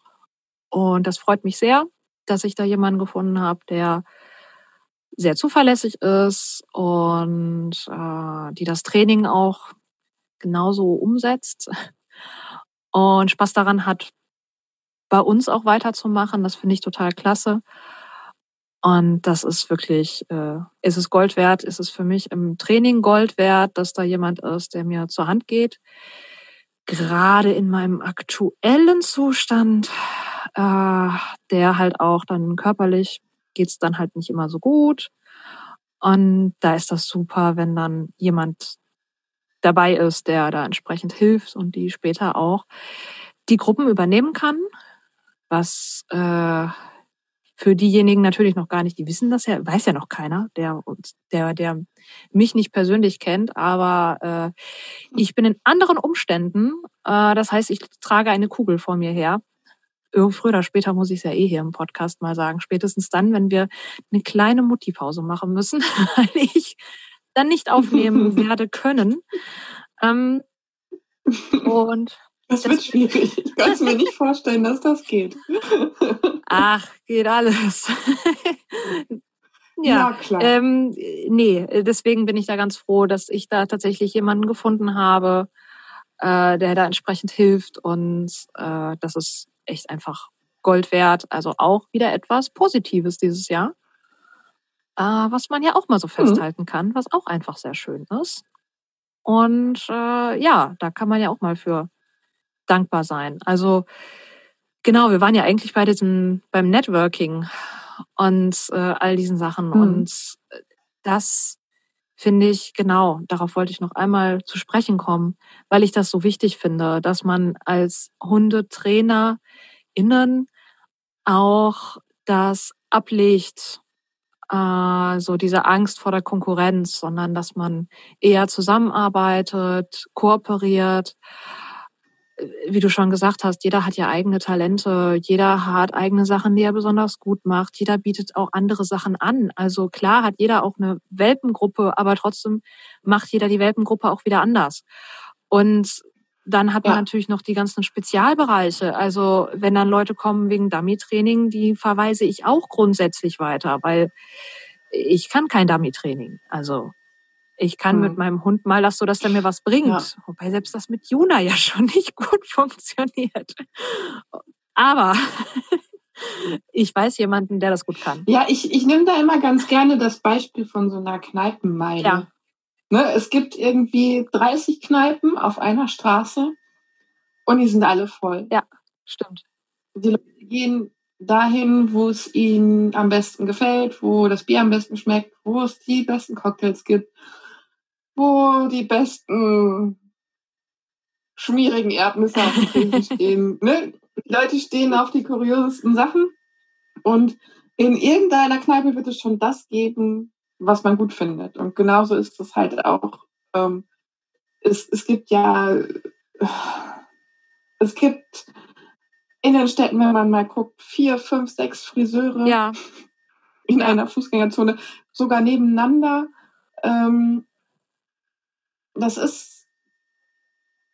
Und das freut mich sehr, dass ich da jemanden gefunden habe, der sehr zuverlässig ist und äh, die das Training auch genauso umsetzt und Spaß daran hat, bei uns auch weiterzumachen. Das finde ich total klasse. Und das ist wirklich, äh, ist es Gold wert, ist es für mich im Training Gold wert, dass da jemand ist, der mir zur Hand geht. Gerade in meinem aktuellen Zustand, äh, der halt auch dann körperlich geht's dann halt nicht immer so gut. Und da ist das super, wenn dann jemand dabei ist, der da entsprechend hilft und die später auch die Gruppen übernehmen kann, was äh, für diejenigen natürlich noch gar nicht, die wissen das ja, weiß ja noch keiner, der der, der mich nicht persönlich kennt, aber äh, ich bin in anderen Umständen. Äh, das heißt, ich trage eine Kugel vor mir her. Früher oder später muss ich es ja eh hier im Podcast mal sagen. Spätestens dann, wenn wir eine kleine Mutti-Pause machen müssen, weil ich dann nicht aufnehmen werde können. Ähm, und das wird schwierig. Ich kann es mir nicht vorstellen, dass das geht. Ach, geht alles. ja, ja, klar. Ähm, nee, deswegen bin ich da ganz froh, dass ich da tatsächlich jemanden gefunden habe, äh, der da entsprechend hilft. Und äh, das ist echt einfach Gold wert. Also auch wieder etwas Positives dieses Jahr. Äh, was man ja auch mal so mhm. festhalten mhm. kann, was auch einfach sehr schön ist. Und äh, ja, da kann man ja auch mal für dankbar sein. Also genau, wir waren ja eigentlich bei diesem beim Networking und äh, all diesen Sachen mhm. und das finde ich genau, darauf wollte ich noch einmal zu sprechen kommen, weil ich das so wichtig finde, dass man als Hundetrainer innen auch das ablegt, äh, so diese Angst vor der Konkurrenz, sondern dass man eher zusammenarbeitet, kooperiert wie du schon gesagt hast, jeder hat ja eigene Talente, jeder hat eigene Sachen, die er besonders gut macht, jeder bietet auch andere Sachen an. Also klar hat jeder auch eine Welpengruppe, aber trotzdem macht jeder die Welpengruppe auch wieder anders. Und dann hat man ja. natürlich noch die ganzen Spezialbereiche. Also wenn dann Leute kommen wegen Dummy-Training, die verweise ich auch grundsätzlich weiter, weil ich kann kein Dummy-Training. Also ich kann mhm. mit meinem Hund mal das so, dass der mir was bringt. Ja. Wobei selbst das mit Juna ja schon nicht gut funktioniert. Aber ich weiß jemanden, der das gut kann. Ja, ich, ich nehme da immer ganz gerne das Beispiel von so einer Kneipenmeile. Ja. Ne, es gibt irgendwie 30 Kneipen auf einer Straße und die sind alle voll. Ja, stimmt. Die Leute gehen dahin, wo es ihnen am besten gefällt, wo das Bier am besten schmeckt, wo es die besten Cocktails gibt wo die besten schmierigen Erdnüsse auf dem Tresen stehen. Ne? Die Leute stehen auf die kuriosesten Sachen und in irgendeiner Kneipe wird es schon das geben, was man gut findet. Und genauso ist es halt auch. Ähm, es, es gibt ja, es gibt in den Städten, wenn man mal guckt, vier, fünf, sechs Friseure ja. in einer Fußgängerzone, sogar nebeneinander. Ähm, das ist,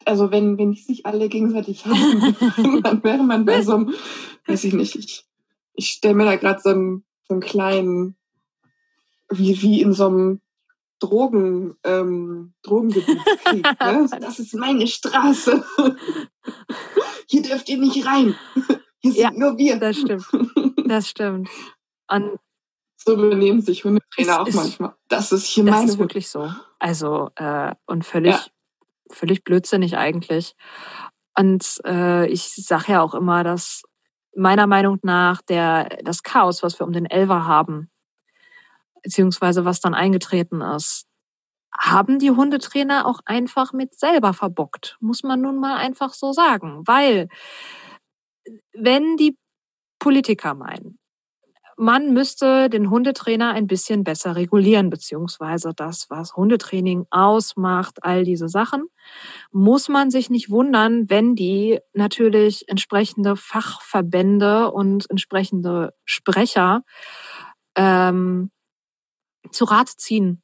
also wenn, wenn die sich alle gegenseitig hassen, dann wäre man bei so einem, weiß ich nicht, ich, ich stelle mir da gerade so einen, so einen kleinen, wie, wie in so einem Drogen, ähm, Drogengebietskrieg. Ne? Das ist meine Straße. Hier dürft ihr nicht rein. Hier sind ja, nur wir. Das stimmt. Das stimmt. Und so benehmen sich Hundetrainer auch manchmal. Das ist hier das meine. Das ist wirklich so. Also äh, und völlig, ja. völlig blödsinnig eigentlich. Und äh, ich sage ja auch immer, dass meiner Meinung nach der das Chaos, was wir um den Elver haben, beziehungsweise was dann eingetreten ist, haben die Hundetrainer auch einfach mit selber verbockt, muss man nun mal einfach so sagen. Weil wenn die Politiker meinen, man müsste den Hundetrainer ein bisschen besser regulieren, beziehungsweise das, was Hundetraining ausmacht, all diese Sachen, muss man sich nicht wundern, wenn die natürlich entsprechende Fachverbände und entsprechende Sprecher ähm, zu Rat ziehen,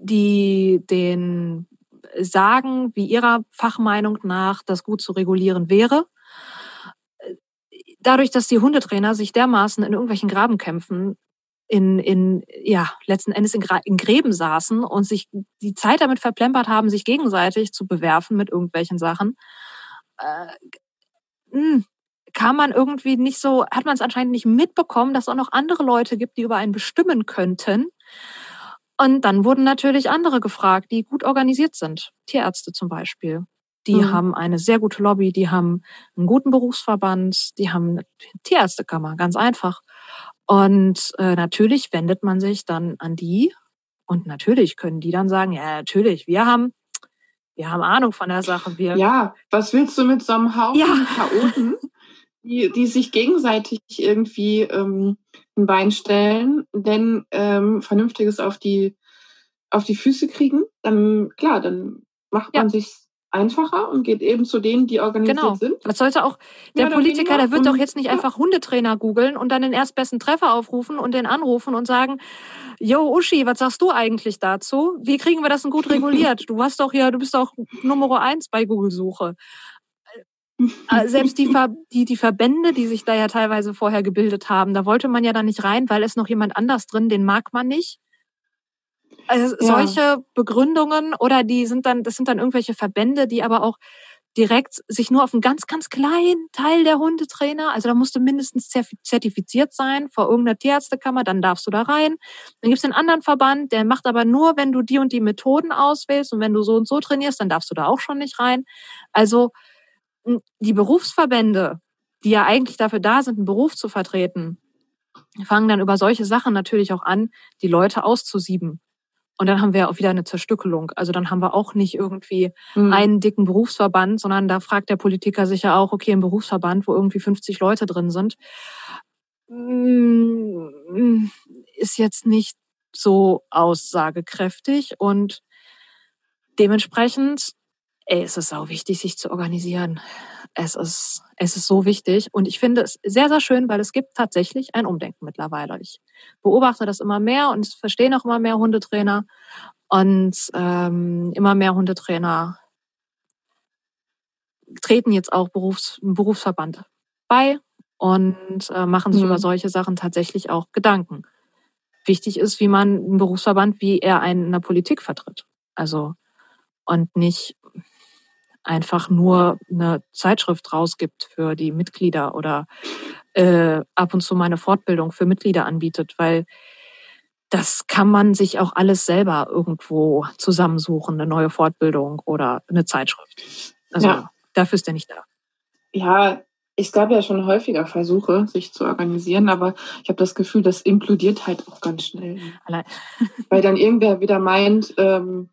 die den sagen, wie ihrer Fachmeinung nach das gut zu regulieren wäre dadurch, dass die Hundetrainer sich dermaßen in irgendwelchen Grabenkämpfen in, in ja, letzten Endes in, in Gräben saßen und sich die Zeit damit verplempert haben, sich gegenseitig zu bewerfen mit irgendwelchen Sachen, äh, mh, hm, kam man irgendwie nicht so, hat man es anscheinend nicht mitbekommen, dass es auch noch andere Leute gibt, die über einen bestimmen könnten. Und dann wurden natürlich andere gefragt, die gut organisiert sind. Tierärzte zum Beispiel. Die mhm. haben eine sehr gute Lobby, die haben einen guten Berufsverband, die haben eine Tierärztekammer, ganz einfach. Und äh, natürlich wendet man sich dann an die und natürlich können die dann sagen, ja, natürlich, wir haben, wir haben Ahnung von der Sache. Wir ja, was willst du mit so einem Haufen ja. Chaoten, die, die sich gegenseitig irgendwie ähm, ein Bein stellen, denn ähm, Vernünftiges auf die, auf die Füße kriegen? Dann, klar, dann macht man ja. sich einfacher und geht eben zu denen, die organisiert genau. sind. Das sollte auch, der ja, Politiker, der wird doch jetzt nicht ja. einfach Hundetrainer googeln und dann den erstbesten Treffer aufrufen und den anrufen und sagen, Yo, Uschi, was sagst du eigentlich dazu? Wie kriegen wir das denn gut reguliert? Du hast doch hier, du bist doch Nummer eins bei Google-Suche. Äh, selbst die, Ver die, die Verbände, die sich da ja teilweise vorher gebildet haben, da wollte man ja dann nicht rein, weil es noch jemand anders drin, den mag man nicht. Also ja. solche Begründungen oder die sind dann, das sind dann irgendwelche Verbände, die aber auch direkt sich nur auf einen ganz, ganz kleinen Teil der Hundetrainer, also da musst du mindestens zertifiziert sein vor irgendeiner Tierärztekammer, dann darfst du da rein. Dann gibt es einen anderen Verband, der macht aber nur, wenn du die und die Methoden auswählst und wenn du so und so trainierst, dann darfst du da auch schon nicht rein. Also die Berufsverbände, die ja eigentlich dafür da sind, einen Beruf zu vertreten, fangen dann über solche Sachen natürlich auch an, die Leute auszusieben. Und dann haben wir auch wieder eine Zerstückelung. Also dann haben wir auch nicht irgendwie mhm. einen dicken Berufsverband, sondern da fragt der Politiker sich ja auch, okay, ein Berufsverband, wo irgendwie 50 Leute drin sind, mm, ist jetzt nicht so aussagekräftig und dementsprechend ey, es ist auch wichtig, sich zu organisieren. Es ist, es ist so wichtig. Und ich finde es sehr, sehr schön, weil es gibt tatsächlich ein Umdenken mittlerweile. Ich beobachte das immer mehr und es verstehen auch immer mehr Hundetrainer. Und ähm, immer mehr Hundetrainer treten jetzt auch Berufs, Berufsverband bei und äh, machen sich mhm. über solche Sachen tatsächlich auch Gedanken. Wichtig ist, wie man einen Berufsverband, wie er einen in der Politik vertritt. Also und nicht einfach nur eine Zeitschrift rausgibt für die Mitglieder oder äh, ab und zu mal eine Fortbildung für Mitglieder anbietet, weil das kann man sich auch alles selber irgendwo zusammensuchen, eine neue Fortbildung oder eine Zeitschrift. Also ja. dafür ist er nicht da. Ja, es gab ja schon häufiger Versuche, sich zu organisieren, aber ich habe das Gefühl, das implodiert halt auch ganz schnell. Allein. Weil dann irgendwer wieder meint, ähm,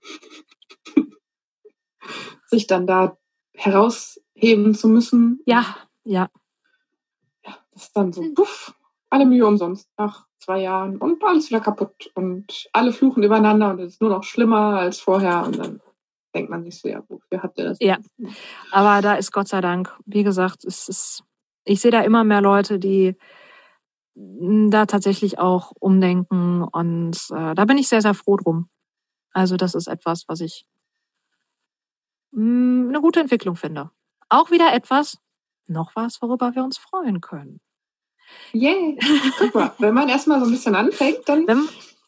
sich dann da herausheben zu müssen. Ja, ja. Ja, das ist dann so, puff, alle Mühe umsonst nach zwei Jahren und alles wieder kaputt und alle fluchen übereinander und es ist nur noch schlimmer als vorher und dann denkt man sich so, ja, wofür habt ihr das? Ja, aber da ist Gott sei Dank, wie gesagt, es ist, ich sehe da immer mehr Leute, die da tatsächlich auch umdenken und äh, da bin ich sehr, sehr froh drum. Also das ist etwas, was ich mh, hm, eine gute Entwicklung finde. Auch wieder etwas, noch was, worüber wir uns freuen können. Yay, super. Wenn man erstmal so ein bisschen anfängt, dann wenn,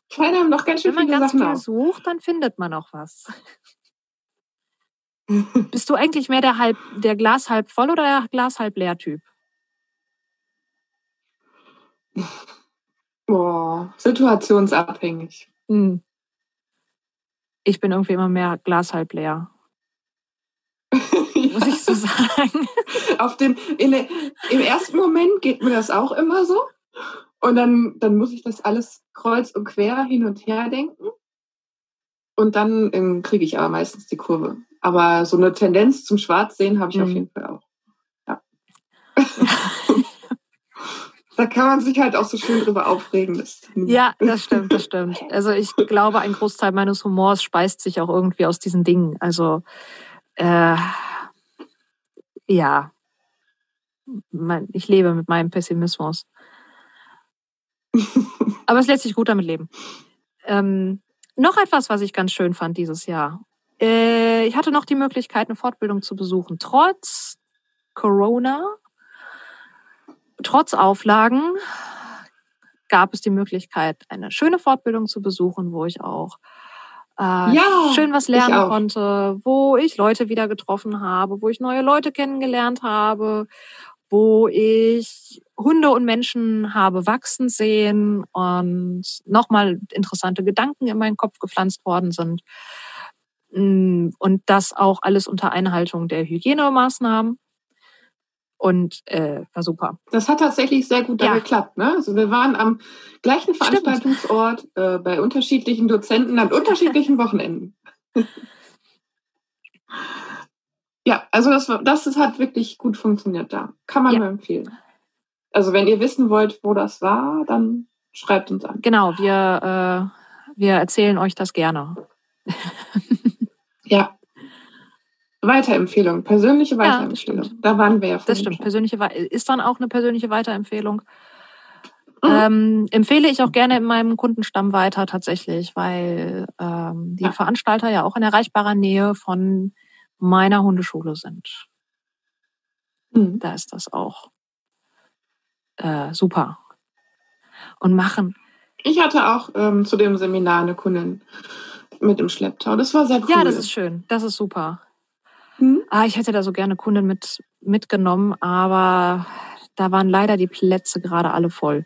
fallen einem noch ganz schön viele Sachen Wenn man ganz viel auf. sucht, dann findet man auch was. Bist du eigentlich mehr der, halb, der Glas halb voll oder der Glas halb leer Typ? Boah, situationsabhängig. Hm. Ich bin irgendwie immer mehr Glas halb leer. Muss ich so sagen. Auf dem, in der, Im ersten Moment geht mir das auch immer so. Und dann, dann muss ich das alles kreuz und quer hin und her denken. Und dann ähm, kriege ich aber meistens die Kurve. Aber so eine Tendenz zum Schwarzsehen habe ich mhm. auf jeden Fall auch. Ja. da kann man sich halt auch so schön drüber aufregen. Ja, das stimmt, das stimmt. Also ich glaube, ein Großteil meines Humors speist sich auch irgendwie aus diesen Dingen. Also äh, ja, ich lebe mit meinem Pessimismus. Aber es lässt sich gut damit leben. Ähm, noch etwas, was ich ganz schön fand dieses Jahr. Äh, ich hatte noch die Möglichkeit, eine Fortbildung zu besuchen. Trotz Corona, trotz Auflagen gab es die Möglichkeit, eine schöne Fortbildung zu besuchen, wo ich auch äh, ja, schön was lernen konnte, wo ich Leute wieder getroffen habe, wo ich neue Leute kennengelernt habe, wo ich Hunde und Menschen habe wachsen sehen und nochmal interessante Gedanken in meinen Kopf gepflanzt worden sind. Mm, und das auch alles unter Einhaltung der Hygienemaßnahmen. Und äh, war super. Das hat tatsächlich sehr gut ja. geklappt. Ne? Also wir waren am gleichen Veranstaltungsort äh, bei unterschiedlichen Dozenten an unterschiedlichen Wochenenden. ja, also das, das ist, hat wirklich gut funktioniert da. Kann man ja. nur empfehlen. Also wenn ihr wissen wollt, wo das war, dann schreibt uns an. Genau, wir, äh, wir erzählen euch das gerne. Ja. Weiterempfehlung, persönliche Weiterempfehlung. Ja, da waren wir ja Das stimmt. Persönliche ist dann auch eine persönliche Weiterempfehlung. Mhm. Ähm, empfehle ich auch gerne in meinem Kundenstamm weiter tatsächlich, weil ähm, die ja. Veranstalter ja auch in erreichbarer Nähe von meiner Hundeschule sind. Mhm. Da ist das auch äh, super. Und machen. Ich hatte auch ähm, zu dem Seminar eine Kundin mit im Schlepptau. Das war sehr cool. Ja, das ist schön. Das ist super. Hm? Ah, ich hätte da so gerne Kunden mit, mitgenommen, aber da waren leider die Plätze gerade alle voll.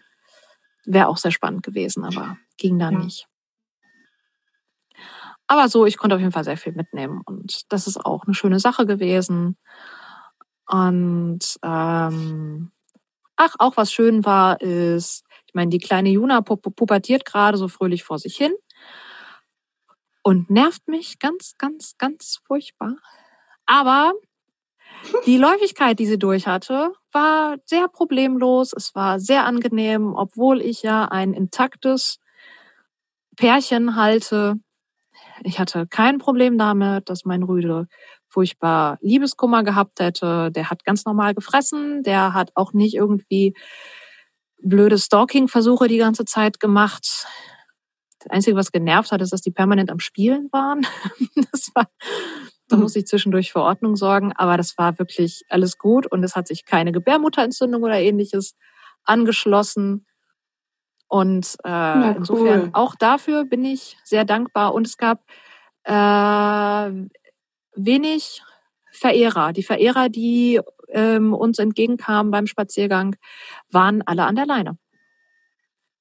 Wäre auch sehr spannend gewesen, aber ging da ja. nicht. Aber so, ich konnte auf jeden Fall sehr viel mitnehmen und das ist auch eine schöne Sache gewesen. Und ähm, ach, auch was schön war, ist, ich meine, die kleine Juna pubertiert gerade so fröhlich vor sich hin und nervt mich ganz, ganz, ganz furchtbar. Aber die Läufigkeit, die sie durch hatte, war sehr problemlos. Es war sehr angenehm, obwohl ich ja ein intaktes Pärchen halte. Ich hatte kein Problem damit, dass mein Rüde furchtbar Liebeskummer gehabt hätte. Der hat ganz normal gefressen, der hat auch nicht irgendwie blöde Stalking-Versuche die ganze Zeit gemacht. Das Einzige, was genervt hat, ist, dass die permanent am Spielen waren. Das war, da muss ich zwischendurch für Ordnung sorgen, aber das war wirklich alles gut und es hat sich keine Gebärmutterentzündung oder ähnliches angeschlossen. Und äh, ja, insofern cool. auch dafür bin ich sehr dankbar. Und es gab äh, wenig Verehrer. Die Verehrer, die ähm, uns entgegenkamen beim Spaziergang, waren alle an der Leine.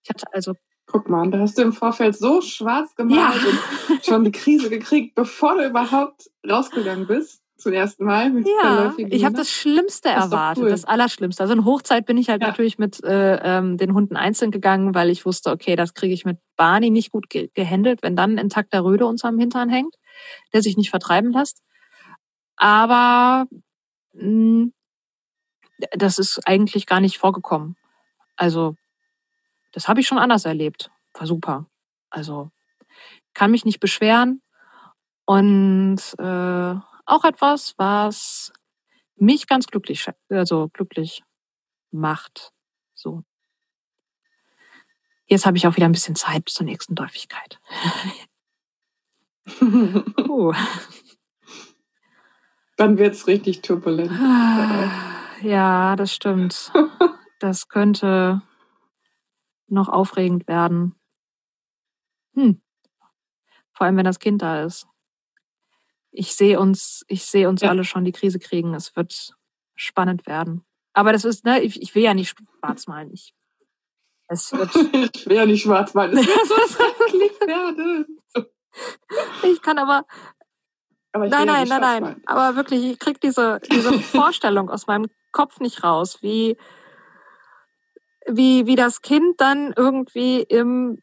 Ich hatte also Guck mal, da hast du im Vorfeld so schwarz gemalt ja. und schon die Krise gekriegt, bevor du überhaupt rausgegangen bist zum ersten Mal. ja, ich habe das Schlimmste das erwartet, cool. das Allerschlimmste. Also in Hochzeit bin ich halt ja. natürlich mit äh, ähm, den Hunden einzeln gegangen, weil ich wusste, okay, das kriege ich mit Barney nicht gut ge gehandelt, wenn dann ein intakter Röde uns am Hintern hängt, der sich nicht vertreiben lässt. Aber mh, hm, das ist eigentlich gar nicht vorgekommen. Also das habe ich schon anders erlebt. War super. Also kann mich nicht beschweren. Und äh, auch etwas, was mich ganz glücklich, also glücklich macht. So. Jetzt habe ich auch wieder ein bisschen Zeit bis zur nächsten Läufigkeit. uh. Dann wird es richtig turbulent. Ja, das stimmt. Das könnte noch aufregend werden. Hm. Vor allem, wenn das Kind da ist. Ich sehe uns, ich sehe uns ja. alle schon die Krise kriegen. Es wird spannend werden. Aber das ist, ne, ich, ich will ja nicht schwarz malen. Ich, es wird ich will ja nicht schwarz malen. Es wird werden. Ich kann aber, aber nein, nein, nein, nein. Aber wirklich, ich krieg diese, diese Vorstellung aus meinem Kopf nicht raus, wie, wie, wie das Kind dann irgendwie im,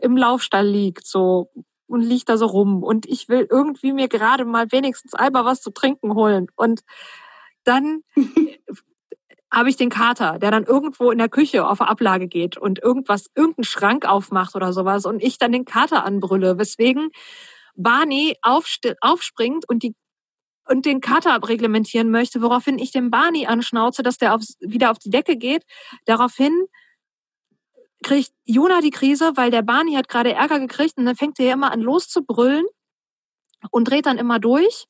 im Laufstall liegt, so und liegt da so rum. Und ich will irgendwie mir gerade mal wenigstens einmal was zu trinken holen. Und dann habe ich den Kater, der dann irgendwo in der Küche auf der Ablage geht und irgendwas, irgendeinen Schrank aufmacht oder sowas und ich dann den Kater anbrülle, weswegen Barney aufspringt und die und den Kater reglementieren möchte, woraufhin ich den Barney anschnauze, dass der aufs, wieder auf die Decke geht. Daraufhin kriegt Juna die Krise, weil der Barney hat gerade Ärger gekriegt und dann fängt er immer an loszubrüllen und dreht dann immer durch.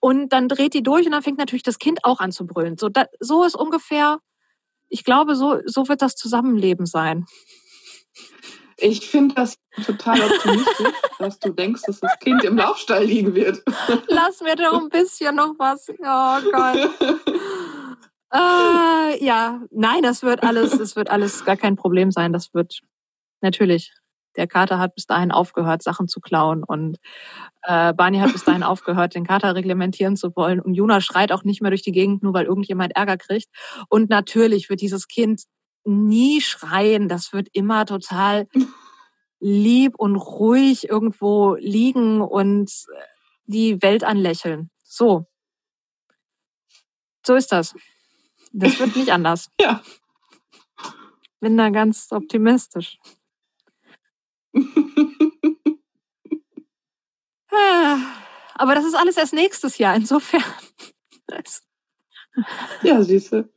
Und dann dreht die durch und dann fängt natürlich das Kind auch an zu brüllen. So, da, so ist ungefähr, ich glaube, so, so wird das Zusammenleben sein. Ich finde das total optimistisch, dass du denkst, dass das Kind im Laufstall liegen wird. Lass mir doch ein bisschen noch was. Oh Gott. Äh, ja, nein, das wird alles, das wird alles gar kein Problem sein. Das wird natürlich. Der Kater hat bis dahin aufgehört, Sachen zu klauen und äh, Barney hat bis dahin aufgehört, den Kater reglementieren zu wollen. Und Juna schreit auch nicht mehr durch die Gegend, nur weil irgendjemand Ärger kriegt. Und natürlich wird dieses Kind nie schreien. Das wird immer total lieb und ruhig irgendwo liegen und die Welt anlächeln. So. So ist das. Das wird nicht anders. ja. Bin da ganz optimistisch. Aber das ist alles erst nächstes Jahr, insofern. ja, siehste.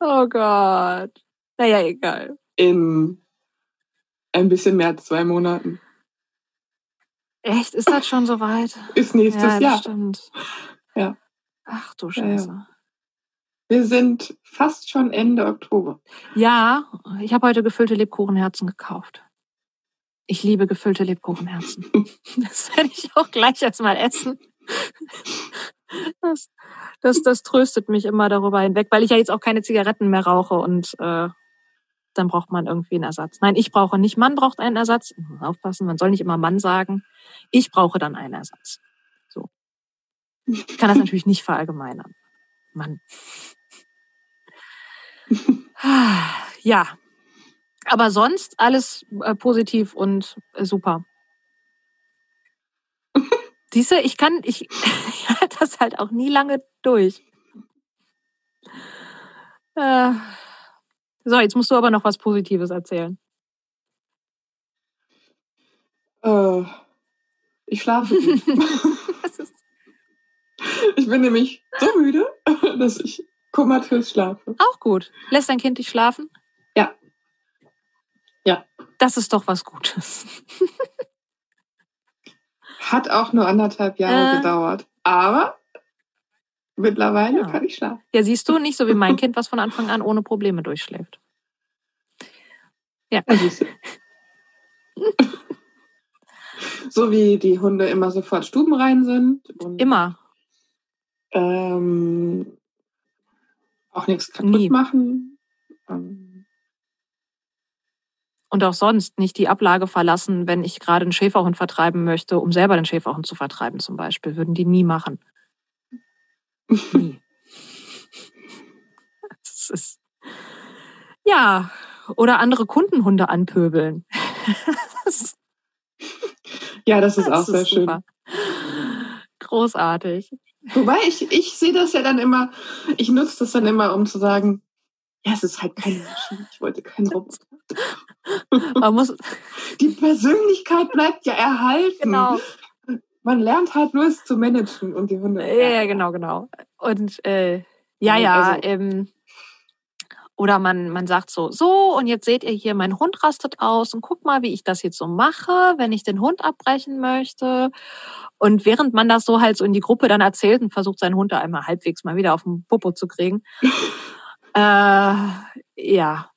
Oh Gott. Naja, egal. In ein bisschen mehr als zwei Monaten. Echt? Ist das schon so weit? Ist nächstes ja, Jahr. Stimmt. Ja. Ach du Scheiße. Ja, Wir sind fast schon Ende Oktober. Ja, ich habe heute gefüllte Lebkuchenherzen gekauft. Ich liebe gefüllte Lebkuchenherzen. das werde ich auch gleich erstmal essen. Das, das, das tröstet mich immer darüber hinweg, weil ich ja jetzt auch keine Zigaretten mehr rauche und äh, dann braucht man irgendwie einen Ersatz. Nein, ich brauche nicht, Mann braucht einen Ersatz. Aufpassen, man soll nicht immer Mann sagen. Ich brauche dann einen Ersatz. So. Ich kann das natürlich nicht verallgemeinern. Mann. Ja. Aber sonst alles äh, positiv und äh, super. Siehst ich kann, ich, halte das halt auch nie lange durch. Äh, so, jetzt musst du aber noch was Positives erzählen. Äh, ich schlafe. Ich bin nämlich so müde, dass ich komatös schlafe. Auch gut. Lässt dein Kind dich schlafen? Ja. Ja. Das ist doch was Gutes. Hat auch nur anderthalb Jahre äh. gedauert. Aber mittlerweile ja. kann ich schlafen. Ja, siehst du, nicht so wie mein Kind, was von Anfang an ohne Probleme durchschläft. Ja. so wie die Hunde immer sofort stubenrein sind. immer. Ähm, auch nichts kaputt Nie. machen. Ähm. Und auch sonst nicht die Ablage verlassen, wenn ich gerade einen Schäferhund vertreiben möchte, um selber den Schäferhund zu vertreiben zum Beispiel. Würden die nie machen. Nie. das ist, ja, oder andere Kundenhunde anpöbeln. ja, das ist das auch sehr ist schön. Großartig. Wobei ich, ich sehe das ja dann immer, ich nutze das dann immer, um zu sagen, ja, es ist halt keine Maschine, ich wollte keinen Roboter. Man muss Die Persönlichkeit bleibt ja erhalten. Genau. Man lernt halt nur es zu managen und die Hunde. Ja, ja genau, genau. Und äh, ja, ja, also, ähm, oder man, man sagt so, so, und jetzt seht ihr hier, mein Hund rastet aus und guck mal, wie ich das jetzt so mache, wenn ich den Hund abbrechen möchte. Und während man das so halt so in die Gruppe dann erzählt und versucht, seinen Hund da einmal halbwegs mal wieder auf den Popo zu kriegen, äh, ja,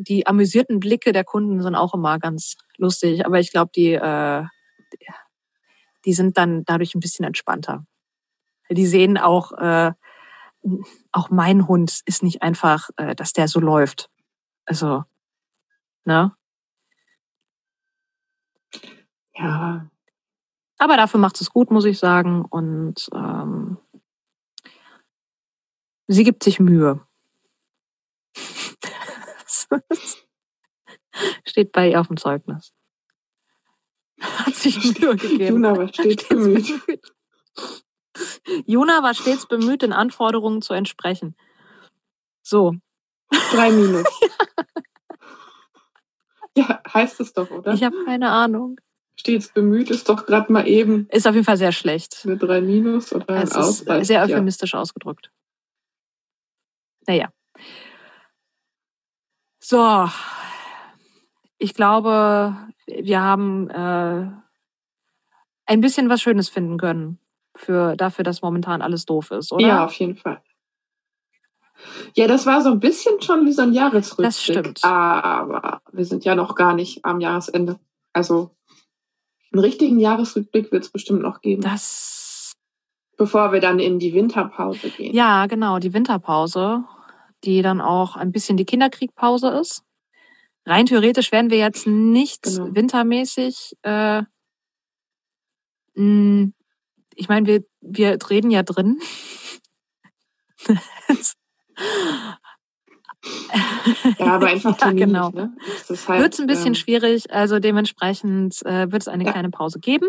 die amüsierten Blicke der Kunden sind auch immer ganz lustig, aber ich glaube, die, äh, die sind dann dadurch ein bisschen entspannter. Die sehen auch, äh, auch mein Hund ist nicht einfach, äh, dass der so läuft. Also, ne? Ja. Aber dafür macht es gut, muss ich sagen. Und ähm, sie gibt sich Mühe. Steht bei ihr auf dem Zeugnis. Hat sich Mühe gegeben. Juna war stets bemüht. Juna war stets bemüht, den Anforderungen zu entsprechen. So. Drei Minus. ja, heißt es doch, oder? Ich habe keine Ahnung. Stets bemüht ist doch gerade mal eben. Ist auf jeden Fall sehr schlecht. Eine drei Minus oder ein Ausweis. Sehr euphemistisch ja. ausgedrückt. Naja. So. Ich glaube, wir haben äh, ein bisschen was Schönes finden können für dafür, dass momentan alles doof ist, oder? Ja, auf jeden Fall. Ja, das war so ein bisschen schon wie so ein Jahresrückblick. Das stimmt. Aber wir sind ja noch gar nicht am Jahresende. Also einen richtigen Jahresrückblick wird es bestimmt noch geben. Das. Bevor wir dann in die Winterpause gehen. Ja, genau, die Winterpause, die dann auch ein bisschen die Kinderkriegpause ist. Rein theoretisch werden wir jetzt nicht genau. wintermäßig äh, ich meine, wir, wir reden ja drin. ja, aber einfach ja, genau. ne? halt, wird es ein bisschen ähm, schwierig, also dementsprechend äh, wird es eine ja. kleine Pause geben.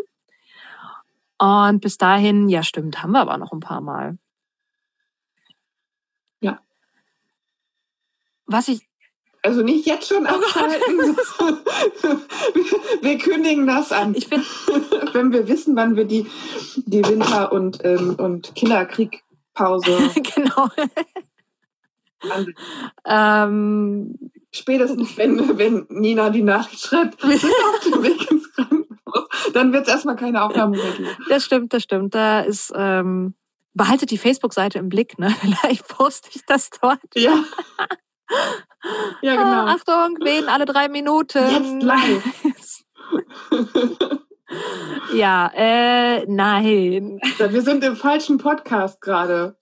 Und bis dahin, ja stimmt, haben wir aber noch ein paar Mal. Was ich also nicht jetzt schon oh abschalten. wir kündigen das an. Ich bin Wenn wir wissen, wann wir die, die Winter- und, ähm, und Kinderkriegpause. genau. Ähm, Spätestens, wenn, wenn Nina die Nachricht schreibt, wir sind auf dem Weg ins Krankenhaus, dann wird es erstmal keine Aufnahme mehr geben. Das stimmt, das stimmt. Da ist, ähm, behaltet die Facebook-Seite im Blick, ne? Vielleicht poste ich das dort. Ja. Ja, genau. Ah, Achtung, wen alle drei Minuten. Jetzt live. ja, äh, nein. Wir sind im falschen Podcast gerade.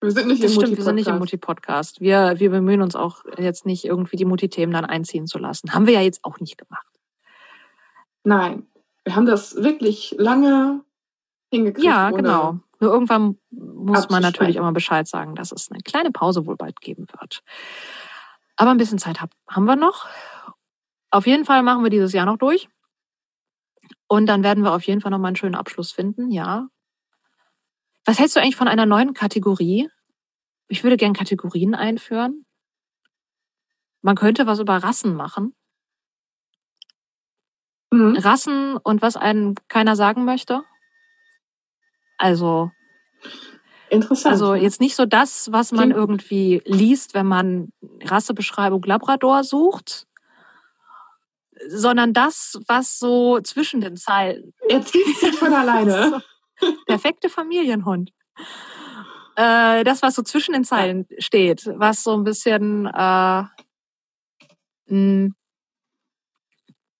Wir sind nicht das im stimmt, wir sind nicht im Mutti-Podcast. Wir, wir bemühen uns auch jetzt nicht irgendwie die Mutti-Themen dann einziehen zu lassen. Haben wir ja jetzt auch nicht gemacht. Nein, wir haben das wirklich lange hingekriegt. Ja, genau. Nur irgendwann muss man natürlich immer Bescheid sagen, dass es eine kleine Pause wohl bald geben wird. Aber ein bisschen Zeit haben wir noch. Auf jeden Fall machen wir dieses Jahr noch durch. Und dann werden wir auf jeden Fall noch mal einen schönen Abschluss finden, ja. Was hältst du eigentlich von einer neuen Kategorie? Ich würde gern Kategorien einführen. Man könnte was über Rassen machen. Mhm. Rassen und was einem keiner sagen möchte. Also Interessant. Also jetzt nicht so das, was man Klingt- irgendwie liest, wenn man Rassebeschreibung Labrador sucht, sondern das, was so zwischen den Zeilen. Er zieht sich von alleine. Perfekte Familienhund. Äh, das, was so zwischen den Zeilen steht, was so ein bisschen äh, mh,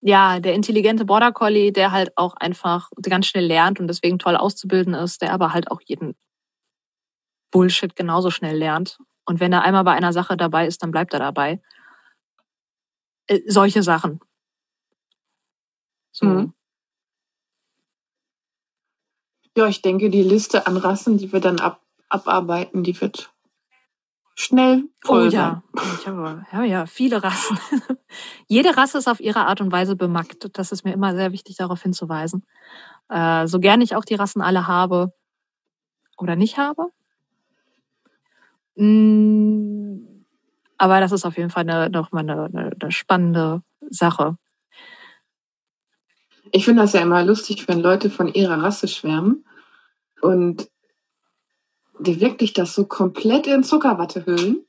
ja, der intelligente Border Collie, der halt auch einfach ganz schnell lernt und deswegen toll auszubilden ist, der aber halt auch jeden Bullshit genauso schnell lernt. Und wenn er einmal bei einer Sache dabei ist, dann bleibt er dabei. Äh, solche Sachen. So. Mhm. Ja, ich denke, die Liste an Rassen, die wir dann ab, abarbeiten, die wird schnell Oh voll ja, ich habe ja, ja, viele Rassen. Jede Rasse ist auf ihre Art und Weise bemackt. Das ist mir immer sehr wichtig, darauf hinzuweisen. Äh, so gerne ich auch die Rassen alle habe oder nicht habe. Mm, Aber das ist auf jeden Fall eine, noch mal eine, eine, eine spannende Sache. Ich finde das ja immer lustig, wenn Leute von ihrer Rasse schwärmen und die wirklich das so komplett in Zuckerwatte hüllen.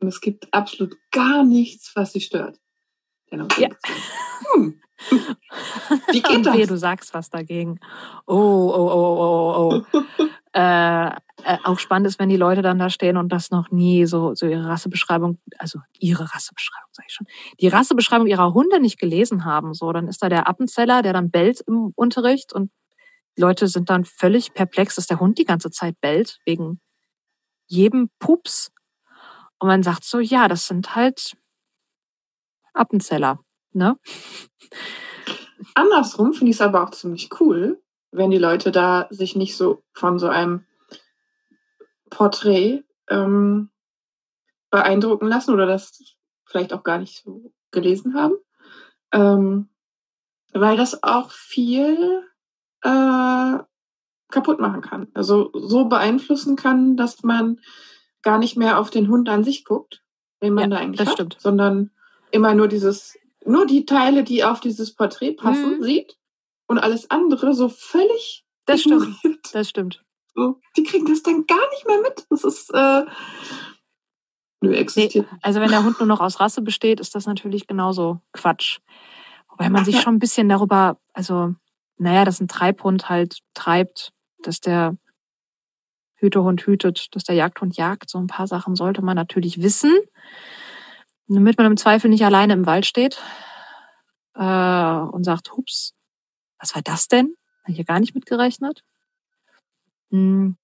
Und es gibt absolut gar nichts, was sie stört. Auch Ja. hm. Wie geht Wehe, das? du sagst was dagegen. Oh, oh, oh, oh, oh. oh. äh, äh, auch spannend ist, wenn die Leute dann da stehen und das noch nie so, so ihre Rassebeschreibung, also ihre Rassebeschreibung, sage ich schon, die Rassebeschreibung ihrer Hunde nicht gelesen haben. So, dann ist da der Appenzeller, der dann bellt im Unterricht und die Leute sind dann völlig perplex, dass der Hund die ganze Zeit bellt, wegen jedem Pups. Und man sagt so, ja, das sind halt Appenzeller, ne? Andersrum finde ich es aber auch ziemlich cool, wenn die Leute da sich nicht so von so einem Porträt ähm, beeindrucken lassen oder das vielleicht auch gar nicht so gelesen haben, ähm, weil das auch viel äh, kaputt machen kann. Also so beeinflussen kann, dass man gar nicht mehr auf den Hund an sich guckt, den man Ja, da eigentlich hat, stimmt. sondern immer nur dieses, nur die Teile, die auf dieses Porträt passen, Mhm. sieht und alles andere so völlig Das stimmt, ignoriert. das stimmt. So, die kriegen das dann gar nicht mehr mit. Das ist äh, nö, existiert. nicht. Also wenn der Hund nur noch aus Rasse besteht, ist das natürlich genauso Quatsch. Wobei man sich schon ein bisschen darüber, also, naja, dass ein Treibhund halt treibt, dass der Hütehund hütet, dass der Jagdhund jagt. So ein paar Sachen sollte man natürlich wissen, damit man im Zweifel nicht alleine im Wald steht äh, und sagt, hups, was war das denn? Habe ich hier gar nicht mitgerechnet. Hm.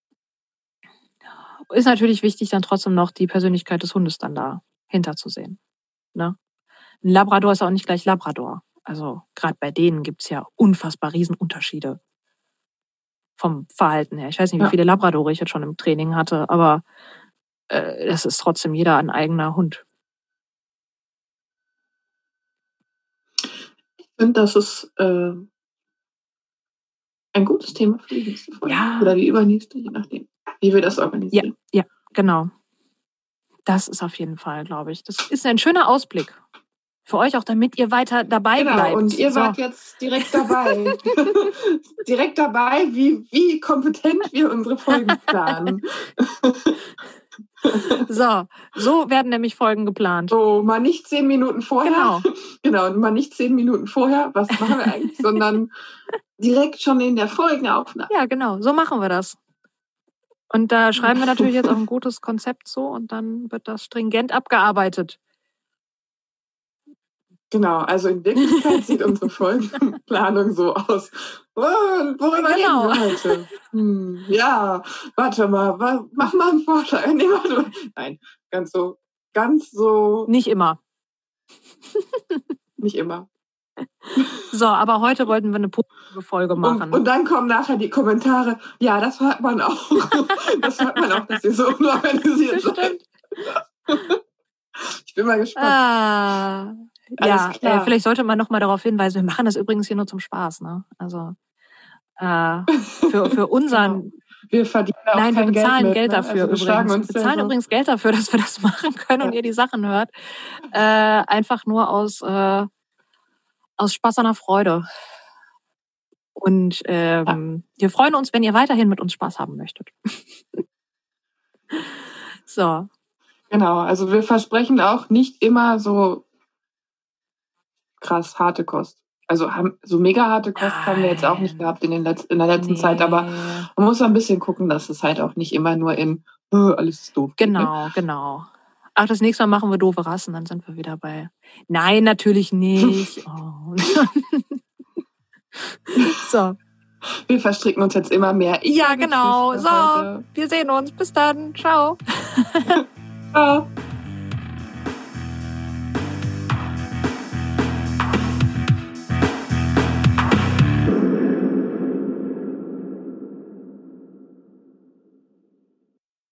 Ist natürlich wichtig, dann trotzdem noch die Persönlichkeit des Hundes dann da hinterzusehen. Ne? Ein Labrador ist auch nicht gleich Labrador. Also gerade bei denen gibt's ja unfassbar Riesenunterschiede vom Verhalten her. Ich weiß nicht, wie Ja. viele Labradore ich jetzt schon im Training hatte, aber äh, das ist trotzdem jeder ein eigener Hund. Ich finde, das ist äh, ein gutes Thema für die nächste Folge. Ja. Oder die übernächste, je nachdem, wie wir das organisieren. Genau. Das ist auf jeden Fall, glaube ich. Das ist ein schöner Ausblick. Für euch auch, damit ihr weiter dabei Genau, bleibt. und ihr So. wart jetzt direkt dabei. direkt dabei, wie, wie kompetent wir unsere Folgen planen. So, so werden nämlich Folgen geplant. So, mal nicht zehn Minuten vorher. Genau. Genau, mal nicht zehn Minuten vorher, was machen wir eigentlich, sondern direkt schon in der Folgenaufnahme. Ja, genau. So machen wir das. Und da schreiben wir natürlich jetzt auch ein gutes Konzept so und dann wird das stringent abgearbeitet. Genau, also in Wirklichkeit sieht unsere Folgenplanung so aus. Oh, worüber Genau. reden wir heute? Hm, ja, warte mal, mach mal einen Vorschlag. Nee, warte. Nein, ganz so, ganz so, Nicht immer. nicht immer. So, aber heute wollten wir eine positive Folge machen. Und, und dann kommen nachher die Kommentare. Ja, das hört man auch. das hört man auch, dass ihr so unorganisiert seid. Bestimmt. Ich bin mal gespannt. Ah, ja, äh, vielleicht sollte man noch mal darauf hinweisen, wir machen das übrigens hier nur zum Spaß, ne? Also äh, für, für unseren, Wir verdienen auch nein, wir kein bezahlen Geld, Geld, mit, ne? dafür also wir übrigens. Wir bezahlen übrigens Geld dafür, dass wir das machen können und Ja. ihr die Sachen hört. Äh, einfach nur aus, äh, aus Spaß an der Freude. Und ähm, ja. wir freuen uns, wenn ihr weiterhin mit uns Spaß haben möchtet. so. Genau, also wir versprechen auch nicht immer so krass harte Kost. Also haben, so mega harte Kost Nein. haben wir jetzt auch nicht gehabt in, den Letz-, in der letzten nee. Zeit, aber man muss ein bisschen gucken, dass es halt auch nicht immer nur in oh, alles ist doof. Genau, geht, ne? genau. Ach, das nächste Mal machen wir doofe Rassen, dann sind wir wieder bei. Nein, natürlich nicht. Oh. so. Wir verstricken uns jetzt immer mehr. Ich ja, genau. So, heute. wir sehen uns. Bis dann. Ciao. Ciao.